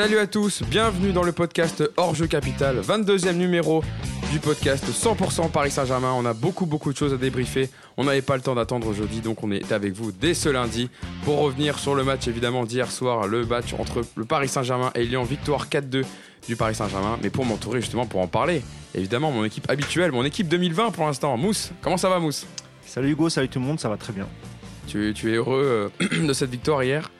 Salut à tous, bienvenue dans le podcast Hors Jeu Capital, 22e numéro du podcast 100% Paris Saint-Germain. On a beaucoup beaucoup de choses à débriefer. On n'avait pas le temps d'attendre aujourd'hui, donc on est avec vous dès ce lundi pour revenir sur le match évidemment d'hier soir, le match entre le Paris Saint-Germain et Lyon, victoire 4-2 du Paris Saint-Germain. Mais pour m'entourer justement pour en parler, évidemment mon équipe habituelle, mon équipe 2020 pour l'instant. Mousse, comment ça va Mousse? Salut Hugo, salut tout le monde, ça va très bien. tu, tu es heureux euh, de cette victoire hier?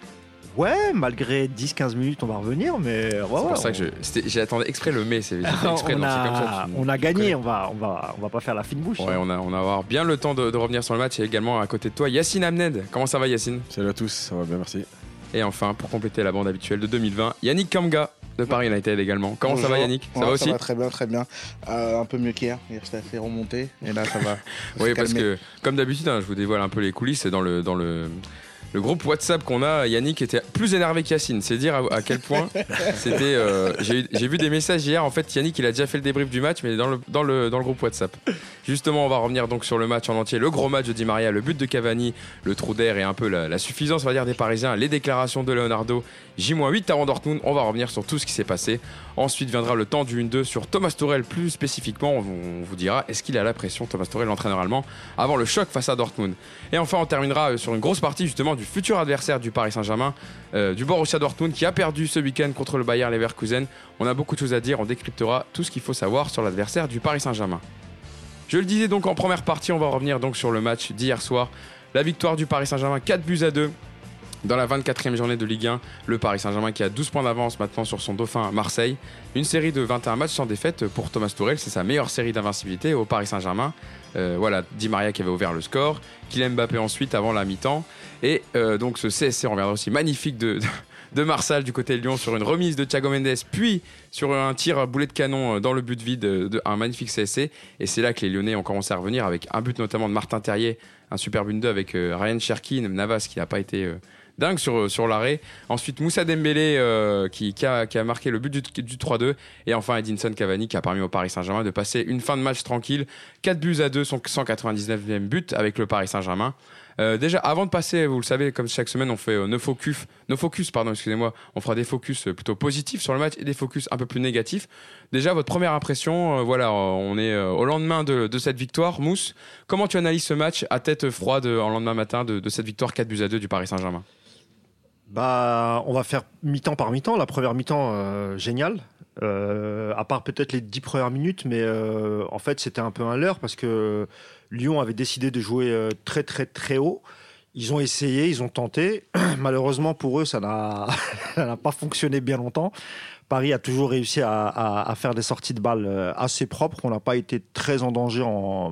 Ouais, malgré 10-15 minutes, on va revenir, mais ouais, C'est pour ouais, ça que c'était- j'ai attendu exprès le mais, c'est exprès de on, a, comme ça. tu- on a gagné, on va, on, va, on va pas faire la fine bouche. Ouais, hein. on a, on va avoir bien le temps de, de revenir sur le match et également à côté de toi, Yacine Amned. Comment ça va Yacine? Salut à tous, ça va bien, merci. Et enfin, pour compléter la bande habituelle de 2020, Yannick Kamga de Paris United également. Comment ça va. Yannick? Ça Ouais, va aussi? Ça va très bien, très bien. Euh, un peu mieux qu'hier. Hier, j'étais fait remonter. Et là, ça va. Oui, parce que comme d'habitude, hein, je vous dévoile un peu les coulisses dans le dans le le groupe WhatsApp qu'on a, Yannick était plus énervé qu'Yacine. C'est dire à, à quel point c'était. euh, J'ai vu des messages hier. En fait, Yannick, il a déjà fait le débrief du match, mais dans le, dans le, dans le groupe WhatsApp. Justement, on va revenir donc sur le match en entier. Le gros match de Di Maria, le but de Cavani, le trou d'air et un peu la, la suffisance, on va dire, des Parisiens, les déclarations de Leonardo. J-8 avant Dortmund. On va revenir sur tout ce qui s'est passé. Ensuite viendra le temps du 1-2 sur Thomas Tuchel. Plus spécifiquement, on vous, dira est-ce qu'il a la pression, Thomas Tuchel, l'entraîneur allemand, avant le choc face à Dortmund? Et enfin, on terminera euh, sur une grosse partie justement du futur adversaire du Paris Saint-Germain, euh, du Borussia Dortmund, qui a perdu ce week-end contre le Bayer Leverkusen. On a beaucoup de choses à dire. On décryptera tout ce qu'il faut savoir sur l'adversaire du Paris Saint-Germain. Je le disais donc en première partie, on va revenir donc sur le match d'hier soir. La victoire du Paris Saint-Germain, 4 buts à 2 dans la 24e journée de Ligue 1. Le Paris Saint-Germain qui a 12 points d'avance maintenant sur son dauphin Marseille. Une série de 21 matchs sans défaite pour Thomas Tourelle. C'est sa meilleure série d'invincibilité au Paris Saint-Germain. Euh, voilà, Di Maria qui avait ouvert le score. Kylian Mbappé ensuite avant la mi-temps. Et euh, donc ce CSC, on reviendra aussi magnifique de, de Marsal du côté de Lyon sur une remise de Thiago Mendes, puis sur un tir à boulet de canon euh, dans le but vide de un magnifique CSC. Et c'est là que les Lyonnais ont commencé à revenir avec un but notamment de Martin Terrier, un super but 2 avec Ryan Cherkin, Navas qui n'a pas été dingue sur, sur l'arrêt. Ensuite Moussa Dembélé euh, qui, qui a, marqué le but du, du 3-2. Et enfin Edinson Cavani qui a permis au Paris Saint-Germain de passer une fin de match tranquille. 4 buts à 2, son 199e but avec le Paris Saint-Germain. Euh, déjà, avant de passer, vous le savez, comme chaque semaine, on fait euh, focus, nos focus, pardon, excusez-moi, on fera des focus euh, plutôt positifs sur le match et des focus un peu plus négatifs. Déjà, votre première impression, euh, voilà, euh, on est euh, au lendemain de, cette victoire. Mousse, comment tu analyses ce match à tête froide euh, en lendemain matin de, de cette victoire 4 buts à 2 du Paris Saint-Germain? Bah, on va faire mi-temps par mi-temps. La première mi-temps, euh, génial. Euh, à part peut-être les 10 premières minutes, mais euh, en fait, c'était un peu un leurre parce que Lyon avait décidé de jouer très, très, très haut. Ils ont essayé, ils ont tenté. Malheureusement pour eux, ça n'a pas fonctionné bien longtemps. Paris a toujours réussi à, faire des sorties de balles assez propres. On n'a pas été très en danger,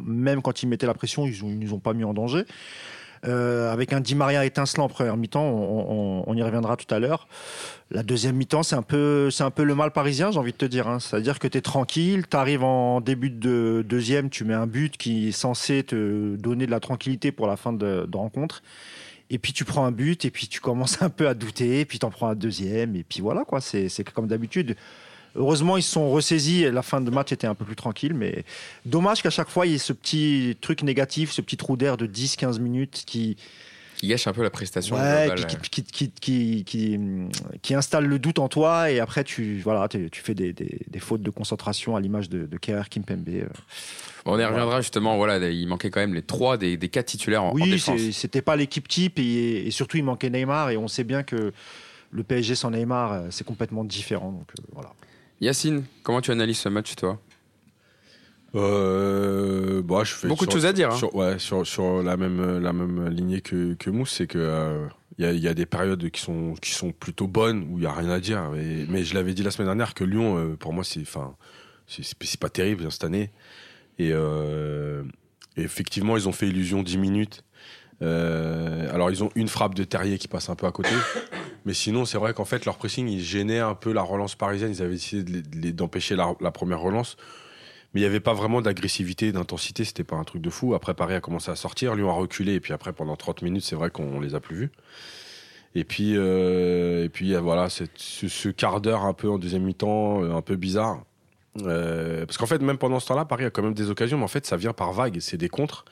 même quand ils mettaient la pression, ils ne nous ont pas mis en danger. Euh, avec un Di Maria étincelant en première mi-temps, on, on- on y reviendra tout à l'heure. La deuxième mi-temps, c'est un peu, c'est un peu le mal parisien, j'ai envie de te dire. hein. C'est-à-dire que tu es tranquille, tu arrives en début de deuxième, tu mets un but qui est censé te donner de la tranquillité pour la fin de, rencontre. Et puis tu prends un but, et puis tu commences un peu à douter, et puis tu en prends un deuxième, et puis voilà, quoi. C'est comme d'habitude. Heureusement, ils se sont ressaisis et la fin de match était un peu plus tranquille, mais dommage qu'à chaque fois, il y ait ce petit truc négatif, ce petit trou d'air de 10-15 minutes qui, Qui gâche un peu la prestation Ouais, qui, qui, qui, qui, qui, qui installe le doute en toi et après tu, voilà, tu, tu fais des, des, des fautes de concentration à l'image de, de Kerr, Kimpembe. euh. On y reviendra justement, voilà, il manquait quand même les trois des, des quatre titulaires en, en Oui, défense. c'est- c'était pas l'équipe type et, et surtout il manquait Neymar et on sait bien que le PSG sans Neymar euh, c'est complètement différent. Donc euh, voilà. Yacine, comment tu analyses ce match toi? Euh, bah, je fais Beaucoup de choses à dire, hein. Sur, ouais, sur, sur la, même, la même lignée que, que Mousse, c'est que euh, il y, a, y a des périodes qui sont, qui sont plutôt bonnes où il n'y a rien à dire. Mais, mais je l'avais dit la semaine dernière que Lyon, euh, pour moi, c'est enfin, c'est pas terrible hein, cette année. Et, euh, et effectivement, ils ont fait illusion 10 minutes. Euh, alors, ils ont une frappe de Terrier qui passe un peu à côté. Mais sinon, c'est vrai qu'en fait, leur pressing, ils gênaient un peu la relance parisienne. Ils avaient essayé de les- de d'empêcher la, la première relance. Mais il n'y avait pas vraiment d'agressivité, d'intensité. C'était pas un truc de fou. Après, Paris a commencé à sortir. Lyon a reculé. Et puis après, pendant 30 minutes, c'est vrai qu'on les a plus vus. Et puis, euh, et puis voilà, ce, ce quart d'heure un peu en deuxième mi-temps, euh, un peu bizarre. Euh, parce qu'en fait, même pendant ce temps-là, Paris a quand même des occasions, mais en fait, ça vient par vagues, c'est des contres.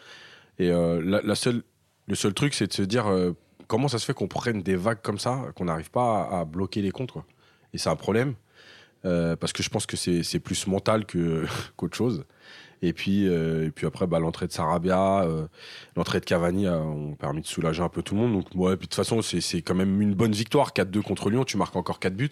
Et euh, la, la seule, le seul truc, c'est de se dire euh, comment ça se fait qu'on prenne des vagues comme ça, qu'on n'arrive pas à, bloquer les contres. quoi. Et c'est un problème. Euh, parce que je pense que c'est plus mental qu'autre chose. Et puis, euh, après, bah, l'entrée de Sarabia, l'entrée de Cavani ont permis de soulager un peu tout le monde. Donc, de toute façon, c'est quand même une bonne victoire. 4-2 contre Lyon, tu marques encore 4 buts.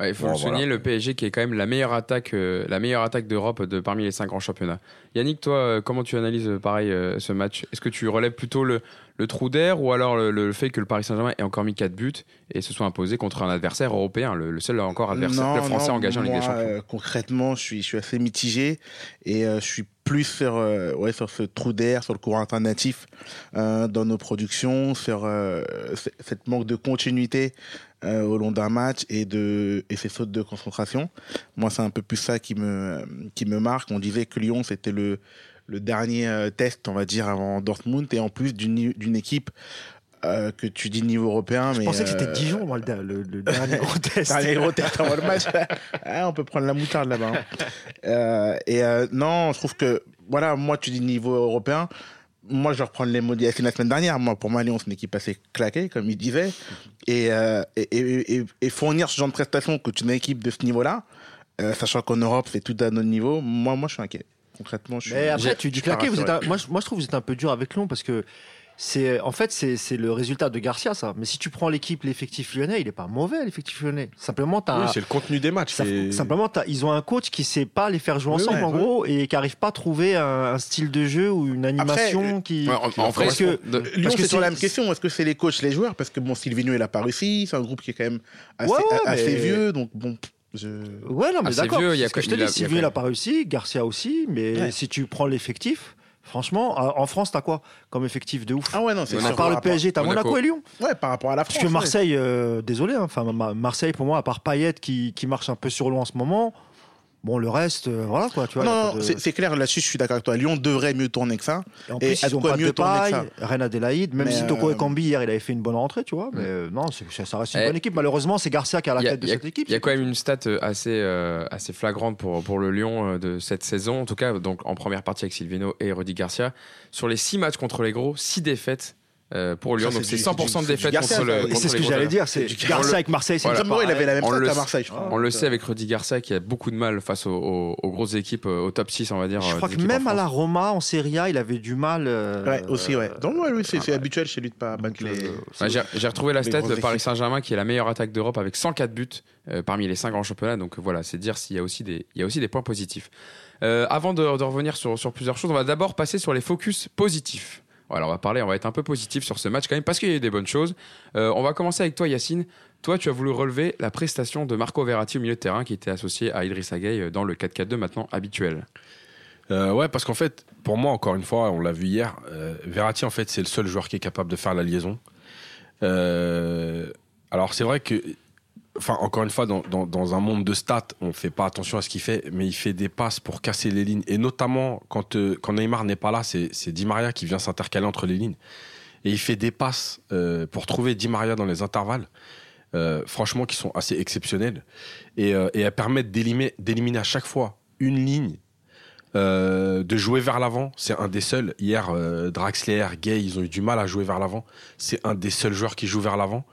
Ouais, il faut Bon, le souligner, le PSG qui est quand même la meilleure attaque, euh, la meilleure attaque d'Europe de parmi les cinq grands championnats. Yannick, toi, euh, comment tu analyses euh, pareil ce match? Est-ce que tu relèves plutôt le, le trou d'air ou alors le, le fait que le Paris Saint-Germain ait encore mis 4 buts et se soit imposé contre un adversaire européen, le, le seul encore adversaire Non, français non, engagé en Ligue des Champions? concrètement, je suis, je suis assez mitigé et je suis plus sur, euh, ouais, sur ce trou d'air, sur le courant alternatif euh, dans nos productions, sur euh, cette manque de continuité euh, au long d'un match et, de, et ces sautes de concentration. Moi, c'est un peu plus ça qui me, qui me marque. On disait que Lyon, c'était le, le dernier test, on va dire, avant Dortmund et en plus d'une équipe euh, que tu dis niveau européen. Je mais, pensais que c'était euh, Dijon, moi, le, le- le dernier gros test. Dernier gros test avant le match. Ah, on peut prendre la moutarde là-bas. hein. Euh, et euh, non, je trouve que, voilà, moi, tu dis niveau européen. Moi, je vais reprendre les mots d'Yacine la semaine dernière. Moi, pour moi, Lyon, c'est une équipe assez claquée, comme il disait. Et, euh, et, et, et- et fournir ce genre de prestations que tu as une équipe de ce niveau-là, euh, sachant qu'en Europe, c'est tout à notre niveau, moi, moi, je suis inquiet. Concrètement, je suis. Mais après, J'ai- tu dis claqué. Vous êtes un- moi, je, moi, je trouve que vous êtes un peu dur avec Lyon parce que c'est, en fait, c'est c'est le résultat de Garcia, ça. Mais si tu prends l'équipe, l'effectif lyonnais, il est pas mauvais, l'effectif lyonnais. Simplement. Oui, c'est le contenu des matchs. ça- simplement, t'as- ils ont un coach qui sait pas les faire jouer Oui, ensemble, ouais, en ouais. gros, et qui arrive pas à trouver un, un style de jeu ou une animation qui. Ouais, en, en vrai, Parce que- de- Lyon, Parce que c'est sur la même question. Est-ce que c'est les coachs, les joueurs? Parce que bon, Silvino, il a pas réussi. C'est un groupe qui est quand même assez, Ouais, ouais, assez mais- vieux. Donc bon, je... Ouais, non, mais Ah, c'est d'accord. je te dis, il y a Sylvie, il quand a pas réussi, Garcia aussi, mais Ouais. si tu prends l'effectif, franchement, en France, t'as quoi comme effectif de ouf Ah ouais, non, c'est sûr. À part par le PSG, t'as Monaco. Monaco et Lyon. Ouais, par rapport à la France. Parce que. Marseille, euh, désolé, hein, enfin Ma- Marseille pour moi, à part Payet qui, qui marche un peu sur l'eau en ce moment, bon le reste, euh, voilà quoi, tu vois. a Non, de- c'est clair, là-dessus, je suis d'accord avec toi. Lyon devrait mieux tourner que ça. Et en et plus ils ont quoi pas de mieux que paille, Reine Adélaïde, même Mais, si Toko euh, Ekambi hier il avait fait une bonne rentrée, tu vois, mais euh, non, ça, ça reste une Eh. bonne équipe. Malheureusement, c'est Garcia qui est à la a- tête de a- cette équipe. Il y a quand même une stat euh, assez, euh, assez flagrante pour, pour le Lyon de cette saison, en tout cas donc en première partie avec Silvino et Rudy Garcia. Sur les 6 matchs contre les gros, 6 défaites euh, pour Lyon, Ça, donc c'est c'est du- 100% de défaites Garcia, contre le c'est ce que j'allais dire, c'est Garcia avec Marseille, c'est Voilà. il avait la même le à sait. Marseille, je crois. On le sait avec Rudy Garcia qui a beaucoup de mal face aux, aux- aux grosses équipes, euh, au top 6, on va dire. Je euh, crois que même à la. Roma, en Serie A, il avait du mal. euh, Ouais, aussi, ouais. Donc, ouais, oui, c'est ah, ouais. habituel chez lui de pas battre les. Ouais, J'ai retrouvé la stat de Paris. Saint-Germain qui est la meilleure attaque d'Europe avec 104 buts euh, parmi les 5 grands championnats. Donc voilà, c'est dire s'il y a aussi des, il y a aussi des points positifs. Euh, avant de, de revenir sur, sur plusieurs choses, on va d'abord passer sur les focus positifs. Voilà, on va parler, on va être un peu positif sur ce match quand même parce qu'il y a eu des bonnes choses. Euh, on va commencer avec toi, Yacine. Toi, tu as voulu relever la prestation de Marco Verratti au milieu de terrain qui était associé à Idrissa Gueye euh, dans le 4-4-2 maintenant habituel. Euh, ouais, parce qu'en fait, pour moi, encore une fois, on l'a vu hier, euh, Verratti, en fait, c'est le seul joueur qui est capable de faire la liaison. Alors, c'est vrai que, enfin, encore une fois, dans, un monde de stats, on fait pas attention à ce qu'il fait, mais il fait des passes pour casser les lignes. Et notamment, quand, euh, Neymar n'est pas là, c'est Di Maria qui vient s'intercaler entre les lignes. Et il fait des passes euh, pour trouver Di Maria dans les intervalles. euh, franchement, qui sont assez exceptionnelles. Et, euh, et elles permettent d'éliminer à chaque fois une ligne de jouer vers l'avant, c'est un des seuls. Hier, Draxler, Gay, ils ont eu du mal à jouer vers l'avant. C'est un des seuls joueurs qui joue vers l'avant.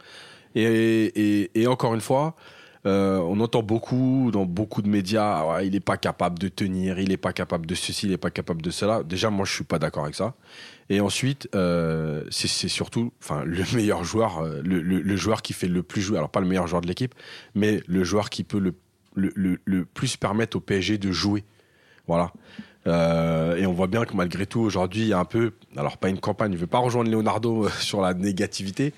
Et, encore une fois, euh, on entend beaucoup dans beaucoup de médias, ah il n'est pas capable de tenir, il n'est pas capable de ceci, il n'est pas capable de cela. Déjà, moi, je suis pas d'accord avec ça. Et ensuite, euh, c'est surtout, le meilleur joueur, euh, le, joueur qui fait le plus jouer. Alors pas le meilleur joueur de l'équipe, mais le joueur qui peut le, le, plus permettre au PSG de jouer. Voilà. Et on voit bien que malgré tout, aujourd'hui, il y a un peu, alors pas une campagne, je ne veux pas rejoindre Leonardo sur la négativité,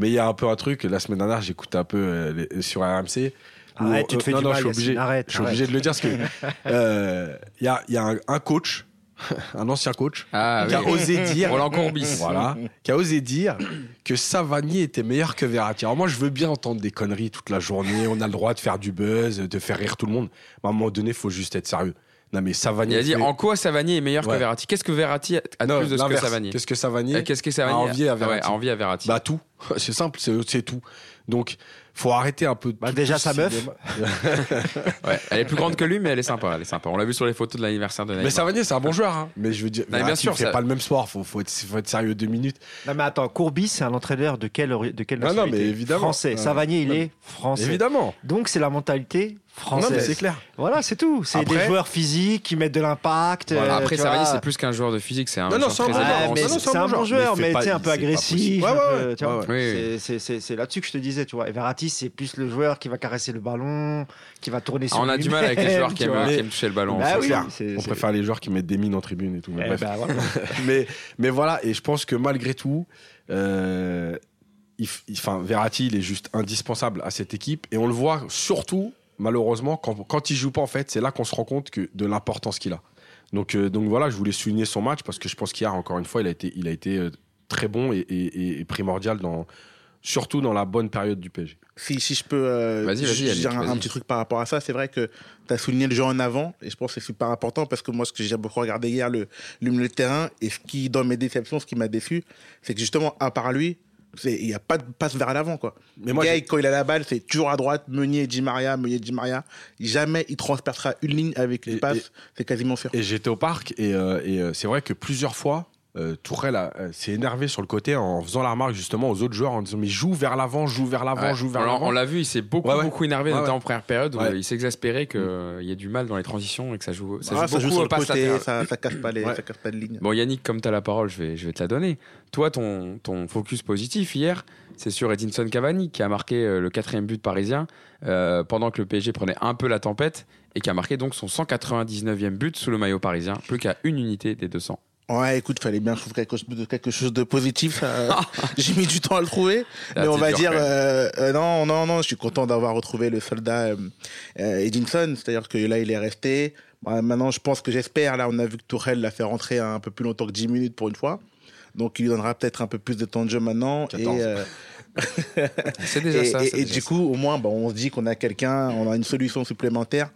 mais il y a un peu un truc. La semaine dernière, j'écoutais un peu euh, les- sur RMC. où- Arrête, tu te fais non, du non, mal, je suis obligé, arrête, je suis obligé de le dire parce que euh, il y a, il y a un, un coach, un ancien coach, Ah qui a osé dire, Roland Courbis. voilà, qui a osé dire que Savanier était meilleur que Verratti. Alors moi, je veux bien entendre des conneries toute la journée. On a le droit de faire du buzz, de faire rire tout le monde. Mais à un moment donné, il faut juste être sérieux. Non, mais Savanier. Il a dit en quoi Savanier est meilleur que. Verratti? Qu'est-ce que Verratti a de Non, plus de ce que l'inverse. Savanier Qu'est-ce que Savanier Euh, Qu'est-ce que Savanier a envié à ouais, Verratti a envie à Verratti Bah tout. c'est simple, c'est c'est tout. Donc, faut arrêter un peu. de Bah, déjà, sa meuf. Ouais, elle est plus grande que lui, mais elle est sympa. Elle est sympa. On l'a vu sur les photos de l'anniversaire de Neymar. Mais Savanier, c'est un bon joueur. hein. Mais je veux dire, Non, mais bien sûr, fait ça- pas le même sport. Faut, faut, être, faut être sérieux deux minutes. Non mais attends, Courbis, c'est un entraîneur de quelle de quelle Non, non, mais évidemment. Français. Savanier, il est français. Évidemment. Donc c'est la mentalité Non, mais française. c'est clair. Voilà, c'est tout. C'est Après- des joueurs physiques qui mettent de l'impact. Voilà, euh, Après, tu Savani, vois. c'est plus qu'un joueur de physique. C'est un Non, non, c'est un bon joueur. c'est un bon joueur, mais un peu c'est agressif. C'est- là-dessus que je te disais, tu vois. Et Verratti, c'est plus le joueur qui va caresser le ballon, qui va tourner Ah, sur on a du mal avec les joueurs qui aiment, vois. qui aiment toucher le ballon. Bah oui, On préfère les joueurs qui mettent des mines en tribune et tout. mais Eh bref. ben, voilà. mais, mais voilà, et je pense que malgré tout, euh, il il- enfin, Verratti, il est juste indispensable à cette équipe. Et on le voit surtout, malheureusement, quand, quand il joue pas, en fait, c'est là qu'on se rend compte que, de l'importance qu'il a. Donc, euh, donc voilà, je voulais souligner son match parce que je pense qu'hier, encore une fois, il a été, il a été euh, très bon et, et- et primordial, dans, surtout dans la bonne période du PSG. Si, si je peux euh, Vas-y, vas-y, ju- Yannick, dire un, petit truc par rapport à ça, c'est vrai que tu as souligné le jeu en avant, et je pense que c'est super important parce que moi, ce que j'ai beaucoup regardé hier, le, le milieu de terrain, et ce qui, dans mes déceptions, ce qui m'a déçu, c'est que justement, à part lui, il n'y a pas de passe vers l'avant. quoi. Mais moi, quand il a la balle, c'est toujours à droite, Meunier, Di Maria, Meunier, Di Maria. Jamais il transpercera une ligne avec une Et- passe, et- c'est quasiment sûr. Et j'étais au parc et, euh, et, euh, c'est vrai que plusieurs fois, euh, Tourelle euh, s'est énervé sur le côté en faisant la remarque justement aux autres joueurs en disant mais joue vers l'avant, joue vers l'avant, Ouais. joue vers l'avant. on l'a vu, il s'est beaucoup, Ouais, ouais. beaucoup énervé, notamment ouais. en première période, où Ouais. il s'exaspérait qu'il y ait du mal dans les transitions et que ça joue, ça Ah, joue ça joue beaucoup sur le côté, ça, ça casse pas les, Ouais. ça casse pas de ligne. Bon, Yannick, comme tu as la parole, je vais, je vais te la donner. Toi, ton, ton focus positif hier, c'est sur Edinson Cavani, qui a marqué euh, le quatrième but parisien euh, pendant que le PSG prenait un peu la tempête et qui a marqué donc son 199e but sous le maillot parisien, plus qu'à une unité des 200. Ouais, écoute, fallait bien que je trouve quelque chose de, quelque chose de positif. euh, J'ai mis du temps à le trouver. Ah, mais on va dire, euh, euh, non, non, non, je suis content d'avoir retrouvé le soldat euh, euh, Edinson. C'est-à-dire que là, il est resté. Bah, maintenant, je pense que j'espère, là, on a vu que Tourelle l'a fait rentrer un peu plus longtemps que 10 minutes pour une fois. Donc, il lui donnera peut-être un peu plus de temps de jeu maintenant. 14. Et, C'est déjà et, ça. et- c'est et déjà du ça. coup, au moins, bah, on se dit qu'on a quelqu'un, on a une solution supplémentaire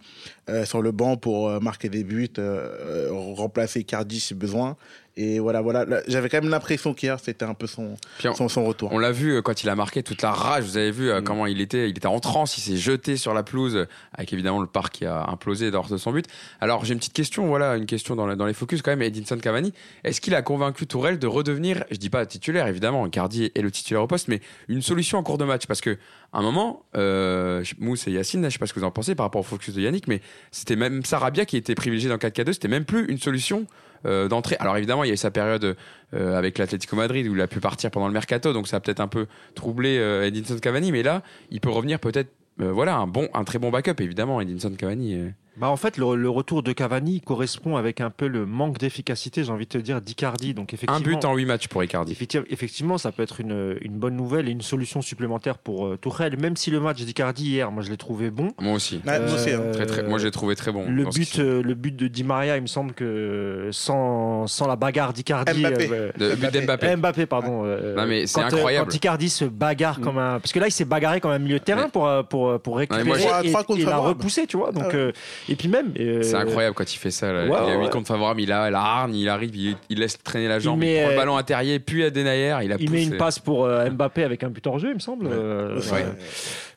euh, sur le banc pour euh, marquer des buts, euh, remplacer Cardi si besoin. Et voilà, voilà. Là, J'avais quand même l'impression qu'hier, c'était un peu son, on- son, son retour. On l'a vu euh, quand il a marqué toute la rage. Vous avez vu euh, Mm. comment il était. Il était en transe. Il s'est jeté sur la pelouse avec évidemment le parc qui a implosé lors de son but. Alors j'ai une petite question. Voilà une question dans, la- dans les focus quand même. Edinson Cavani. Est-ce qu'il a convaincu Tourelle de redevenir, je dis pas titulaire évidemment, Cardi est le titulaire au poste, mais une solution en cours de match? Parce que un moment, euh, Mousse et Yacine, je sais pas ce que vous en pensez par rapport au focus de Yannick, mais c'était même Sarabia qui était privilégié dans 4K2. C'était même plus une solution euh, d'entrée. Alors évidemment, il y a eu sa période euh, avec l'Atlético Madrid où il a pu partir pendant le mercato, donc ça a peut-être un peu troublé euh, Edinson Cavani, mais là, il peut revenir peut-être. euh, voilà, un bon, un très bon backup évidemment, Edinson Cavani. Euh. Bah en fait, le, le retour de Cavani correspond avec un peu le manque d'efficacité, j'ai envie de te dire, d'Icardi. Donc Un effectivement, but en 8 matchs pour Icardi. Effectivement, effectivement, ça peut être une, une bonne nouvelle et une solution supplémentaire pour euh, Tourelle. Même si le match d'Icardi hier, moi je l'ai trouvé bon. Moi aussi. Moi aussi, hein. Euh, Très, très, moi, j'ai trouvé très bon. Le but, euh, le but de Di Maria, il me semble que sans, sans la bagarre d'Icardi. Mbappé. euh, Le but d'Mbappé. Mbappé, pardon. euh, Non, mais c'est quand, euh, incroyable. Quand Icardi se bagarre comme un. Parce que là, il s'est bagarré comme un milieu de terrain Mais- pour, euh, pour, pour récupérer moi, et, contre et la repousser, tu vois. Donc, Ah ouais. Et puis même. euh, C'est incroyable quand il fait ça. là. ouais, il a 8 ouais. contre favorable, il a la hargne, il arrive, il, il laisse traîner la jambe, il, met, prend le euh, ballon à Terrier, puis à Denayer, il a Il poussé. met une passe pour euh, Mbappé avec un but hors jeu, il me semble. Ouais.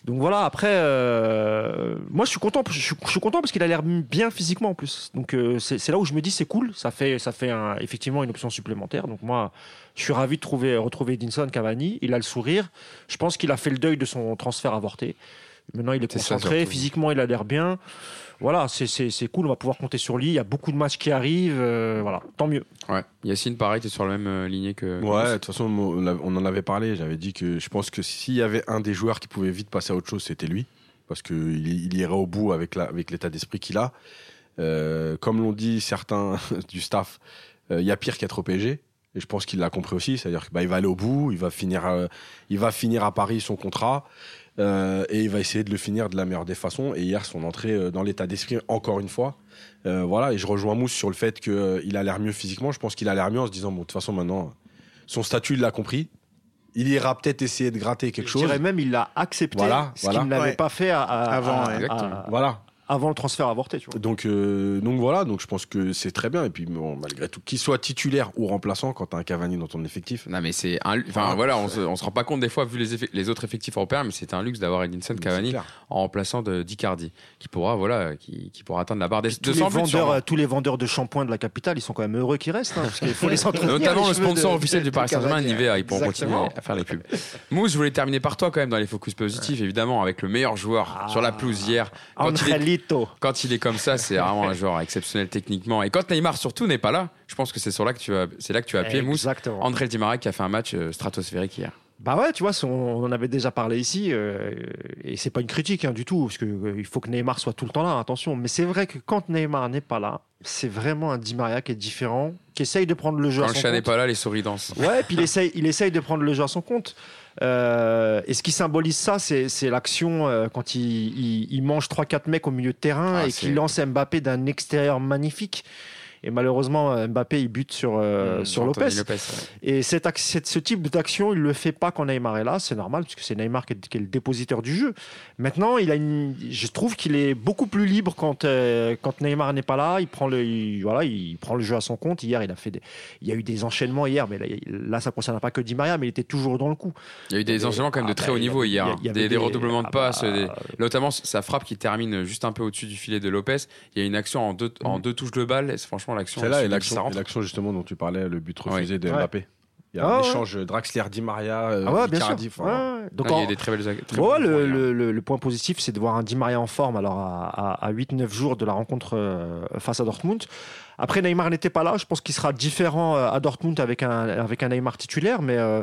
Donc voilà, après, euh, moi je suis content, je suis, je suis content parce qu'il a l'air bien physiquement en plus. Donc euh, c'est là où je me dis c'est cool, ça fait, ça fait un- effectivement une option supplémentaire. Donc moi, je suis ravi de trouver, retrouver Edinson Cavani. Il a le sourire. Je pense qu'il a fait le deuil de son transfert avorté. Maintenant, il est concentré. Physiquement, il a l'air bien. Voilà, c'est- c'est c'est cool. On va pouvoir compter sur lui. Il y a beaucoup de matchs qui arrivent. euh, voilà, tant mieux. Ouais. Yacine, pareil, t'es sur la même euh, lignée que. Ouais, de toute façon, on en avait parlé. J'avais dit que je pense que s'il y avait un des joueurs qui pouvait vite passer à autre chose, c'était lui. Parce qu'il il irait au bout avec la- avec l'état d'esprit qu'il a. Euh, comme l'ont dit certains du staff, euh, il y a pire qu'être au PSG. Et je pense qu'il l'a compris aussi. C'est-à-dire qu'il va aller au bout, il va finir, euh, il va finir à Paris son contrat. Euh, et il va essayer de le finir de la meilleure des façons. Et hier, son entrée euh, dans l'état d'esprit, encore une fois. Euh, voilà, et je rejoins Mousse sur le fait qu'il a l'air mieux physiquement. Je pense qu'il a l'air mieux en se disant, bon, de toute façon, maintenant, son statut, il l'a compris. Il ira peut-être essayer de gratter quelque Je chose. dirais même il l'a accepté, Voilà, ce voilà. qu'il n'avait Ouais. pas fait à- à- Avant, à-. Exactement. Voilà. Avant le transfert avorté. Tu vois. Donc, euh, donc voilà, donc je pense que c'est très bien. Et puis bon, malgré tout, qu'il soit titulaire ou remplaçant quand t'as un Cavani dans ton effectif. Non mais c'est un, enfin Ah. voilà, on se, on se rend pas compte des fois vu les, autres effectifs européens, mais c'est un luxe d'avoir Edinson Cavani en remplaçant de d'Icardi, qui pourra voilà, qui, qui pourra atteindre la barre des tous, 200 les vendeurs, tous les vendeurs de shampoing de la capitale, ils sont quand même heureux qu'ils restent. hein, parce qu'il faut les entretenir. Notamment les le sponsor de- officiel du Paris Saint-Germain. Nivea, ils pourront continuer à faire les pubs. Mousse, je voulais terminer par toi quand même dans les focus positifs, évidemment, avec le meilleur joueur Ah. sur la pelouse hier. Quand il, est, Quand il est comme ça, c'est vraiment un joueur exceptionnel techniquement. Et quand Neymar surtout n'est pas là, je pense que c'est sur là que tu as, c'est là que tu as appuyé Mousse. André Di Maria qui a fait un match euh, stratosphérique hier. Bah ouais, tu vois, on en avait déjà parlé ici, euh, et c'est pas une critique hein, du tout, parce que euh, faut que Neymar soit tout le temps là, attention. Mais c'est vrai que quand Neymar n'est pas là, c'est vraiment un Di Maria qui est différent, qui essaye de prendre le jeu Quand à le son chat n'est compte. pas là, les souris dansent. Ouais, puis il essaye, il essaye de prendre le jeu à son compte. Euh, et ce qui symbolise ça, c'est l'action euh, quand il, il- il mange 3-4 mecs au milieu de terrain Ah, et qu'il lance Mbappé d'un extérieur magnifique. Et malheureusement, euh, Mbappé, il bute sur, euh, Mmh, sur Lopez. ouais. Et cette- ce type d'action, il le fait pas quand Neymar est là, c'est normal, puisque c'est Neymar qui est, qui est le dépositeur du jeu. Maintenant, il a une, je trouve qu'il est beaucoup plus libre quand, euh, quand Neymar n'est pas là. Il prend, le, il- voilà, il prend le jeu à son compte. Hier, il, a fait des, il y a eu des enchaînements hier, mais là, ça ne concerne pas que Di Maria, mais il était toujours dans le coup. Il y a eu des enchaînements quand même de Ah, très bah, haut niveau hier. il y hein. avait Des, des redoublements de ah, passes, bah, des- notamment sa frappe qui termine juste un peu au-dessus du filet de Lopez. Il y a une action en deux, en Mm. deux touches de balle. Et c'est franchement l'action. Celle-là et l'action, rentre. et l'action justement dont tu parlais, le but refusé de Ouais. Mbappé. Il y a Ah un ouais. échange Draxler Di Maria, euh, Ah ouais, bien Icardi, sûr. enfin, Ouais, ouais. Donc, Ah, il y a des très belles. très Ouais, belles le, mouvements hier. le- le- le point positif, c'est de voir un Di Maria en forme alors à, à- à 8-9 jours de la rencontre euh, face à Dortmund. Après, Neymar n'était pas là. Je pense qu'il sera différent euh, à Dortmund avec un, avec un Neymar titulaire, mais euh,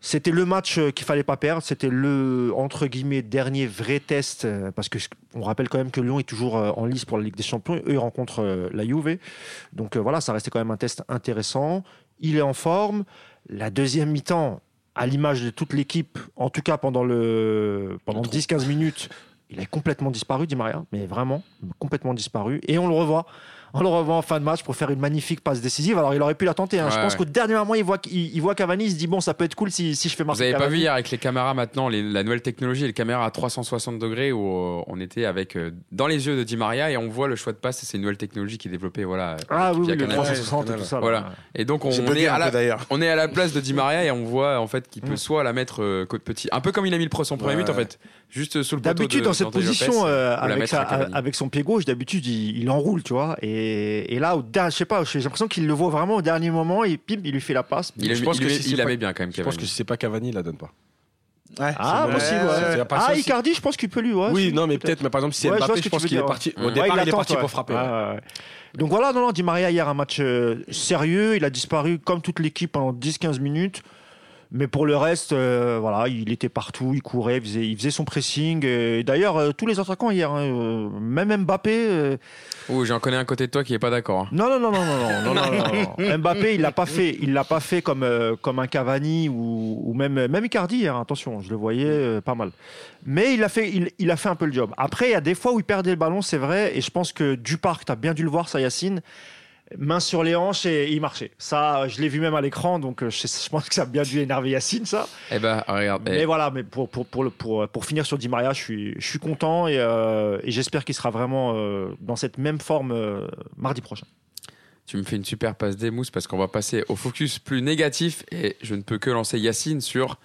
c'était le match euh, qu'il fallait pas perdre. C'était le, entre guillemets, dernier vrai test, euh, parce que on rappelle quand même que Lyon est toujours euh, en lice pour la Ligue des Champions. Eux, ils rencontrent la Juve. Donc voilà, ça restait quand même un test intéressant. Il est en forme. La deuxième mi-temps, à l'image de toute l'équipe, en tout cas pendant, le, pendant 10-15 minutes, il a complètement disparu, Di Maria, mais vraiment complètement disparu. Et on le revoit. On le revoit en fin de match pour faire une magnifique passe décisive. Alors il aurait pu la tenter. hein. Je pense ouais. qu'au dernier moment, il voit, il, il voit Cavani, il se dit bon, ça peut être cool si, si je fais Vous marquer avez pas Cavani. vu hier avec les caméras maintenant, les- la nouvelle technologie, les caméras à 360 degrés où euh, on était avec euh, dans les yeux de Di Maria et on voit le choix de passe. C'est une nouvelle technologie qui est développée, voilà. Ah oui, le Canal+. 360 et tout ça. là. Voilà. Et donc on, est à la, on est à la place de Di Maria et on voit en fait qu'il peut Mm. soit la mettre euh, côte petit, un peu comme il a mis le pro- son premier but en fait, juste sous le poteau D'habitude, de- dans cette position, Lopez, euh, avec, avec son pied gauche, d'habitude, il, il enroule, tu vois. Et, et là, au dernier- je sais pas, j'ai l'impression qu'il le voit vraiment au dernier moment et pim, il lui fait la passe. Il, Je pense il, que il, si c'est il pas- bien quand même Je pense Cavani. que si c'est pas Cavani, il la donne pas. Ouais, Ah, possible, ouais. Ah, Icardi, je pense qu'il peut lui. Ouais, oui, non, mais peut-être. mais par exemple, si c'est Ouais, je Mbappé, que je pense qu'il est parti. Au départ, il est parti pour frapper. Donc voilà, non, non, Di Maria hier un match euh, sérieux, il a disparu comme toute l'équipe pendant 10-15 minutes. Mais pour le reste, euh, voilà, il était partout, il courait, il faisait, il faisait son pressing. Et d'ailleurs, euh, tous les attaquants hier, hein, euh, même Mbappé. Euh... Ouh, j'en connais un côté de toi qui est pas d'accord. Hein. Non, non, non, non, non, non, non, non, Mbappé, il l'a pas fait, il l'a pas fait comme euh, comme un Cavani ou, ou même même Icardi. Hier, attention, je le voyais euh, pas mal. Mais il a fait, il, il a fait un peu le job. Après, il y a des fois où il perdait le ballon, c'est vrai, et je pense que Duparc, as bien dû le voir, ça, Yacine Main sur les hanches et il marchait. Ça, je l'ai vu même à l'écran, donc euh, je, je pense que ça a bien dû énerver Yacine, ça. Eh ben regarde, Mais voilà, mais pour, pour, pour, pour, pour finir sur Di Maria, je suis, je suis content et, euh, et j'espère qu'il sera vraiment euh, dans cette même forme euh, mardi prochain. tu me fais une super passe des mousses parce qu'on va passer au focus plus négatif et je ne peux que lancer Yacine sur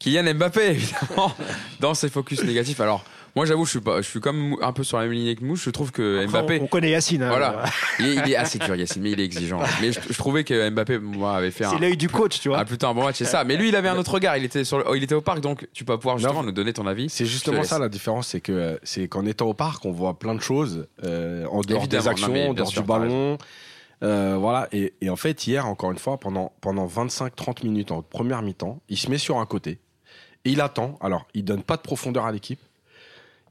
Kylian Mbappé évidemment dans ces focus négatifs. Alors moi j'avoue je suis pas, je suis comme un peu sur la même ligne que Mousse. Je trouve que Après, Mbappé on, on connaît Yacine. hein. Voilà. il, est, il est assez dur Yacine mais il est exigeant. Mais je, je trouvais que Mbappé moi avait fait un, C'est l'œil du coach, tu vois. ah, plutôt un bon match c'est ça. Mais lui il avait un autre regard. Il était sur le- oh, il était au parc donc tu peux pouvoir justement nous donner ton avis. C'est justement ça la différence, c'est que euh, c'est qu'en étant au parc, on voit plein de choses euh, en dehors Évidemment, des actions, non, en dehors sûr, du ballon. Euh, voilà. Et, et en fait, hier, encore une fois, pendant, pendant 25-30 minutes en première mi-temps, il se met sur un côté et il attend. Alors, il donne pas de profondeur à l'équipe.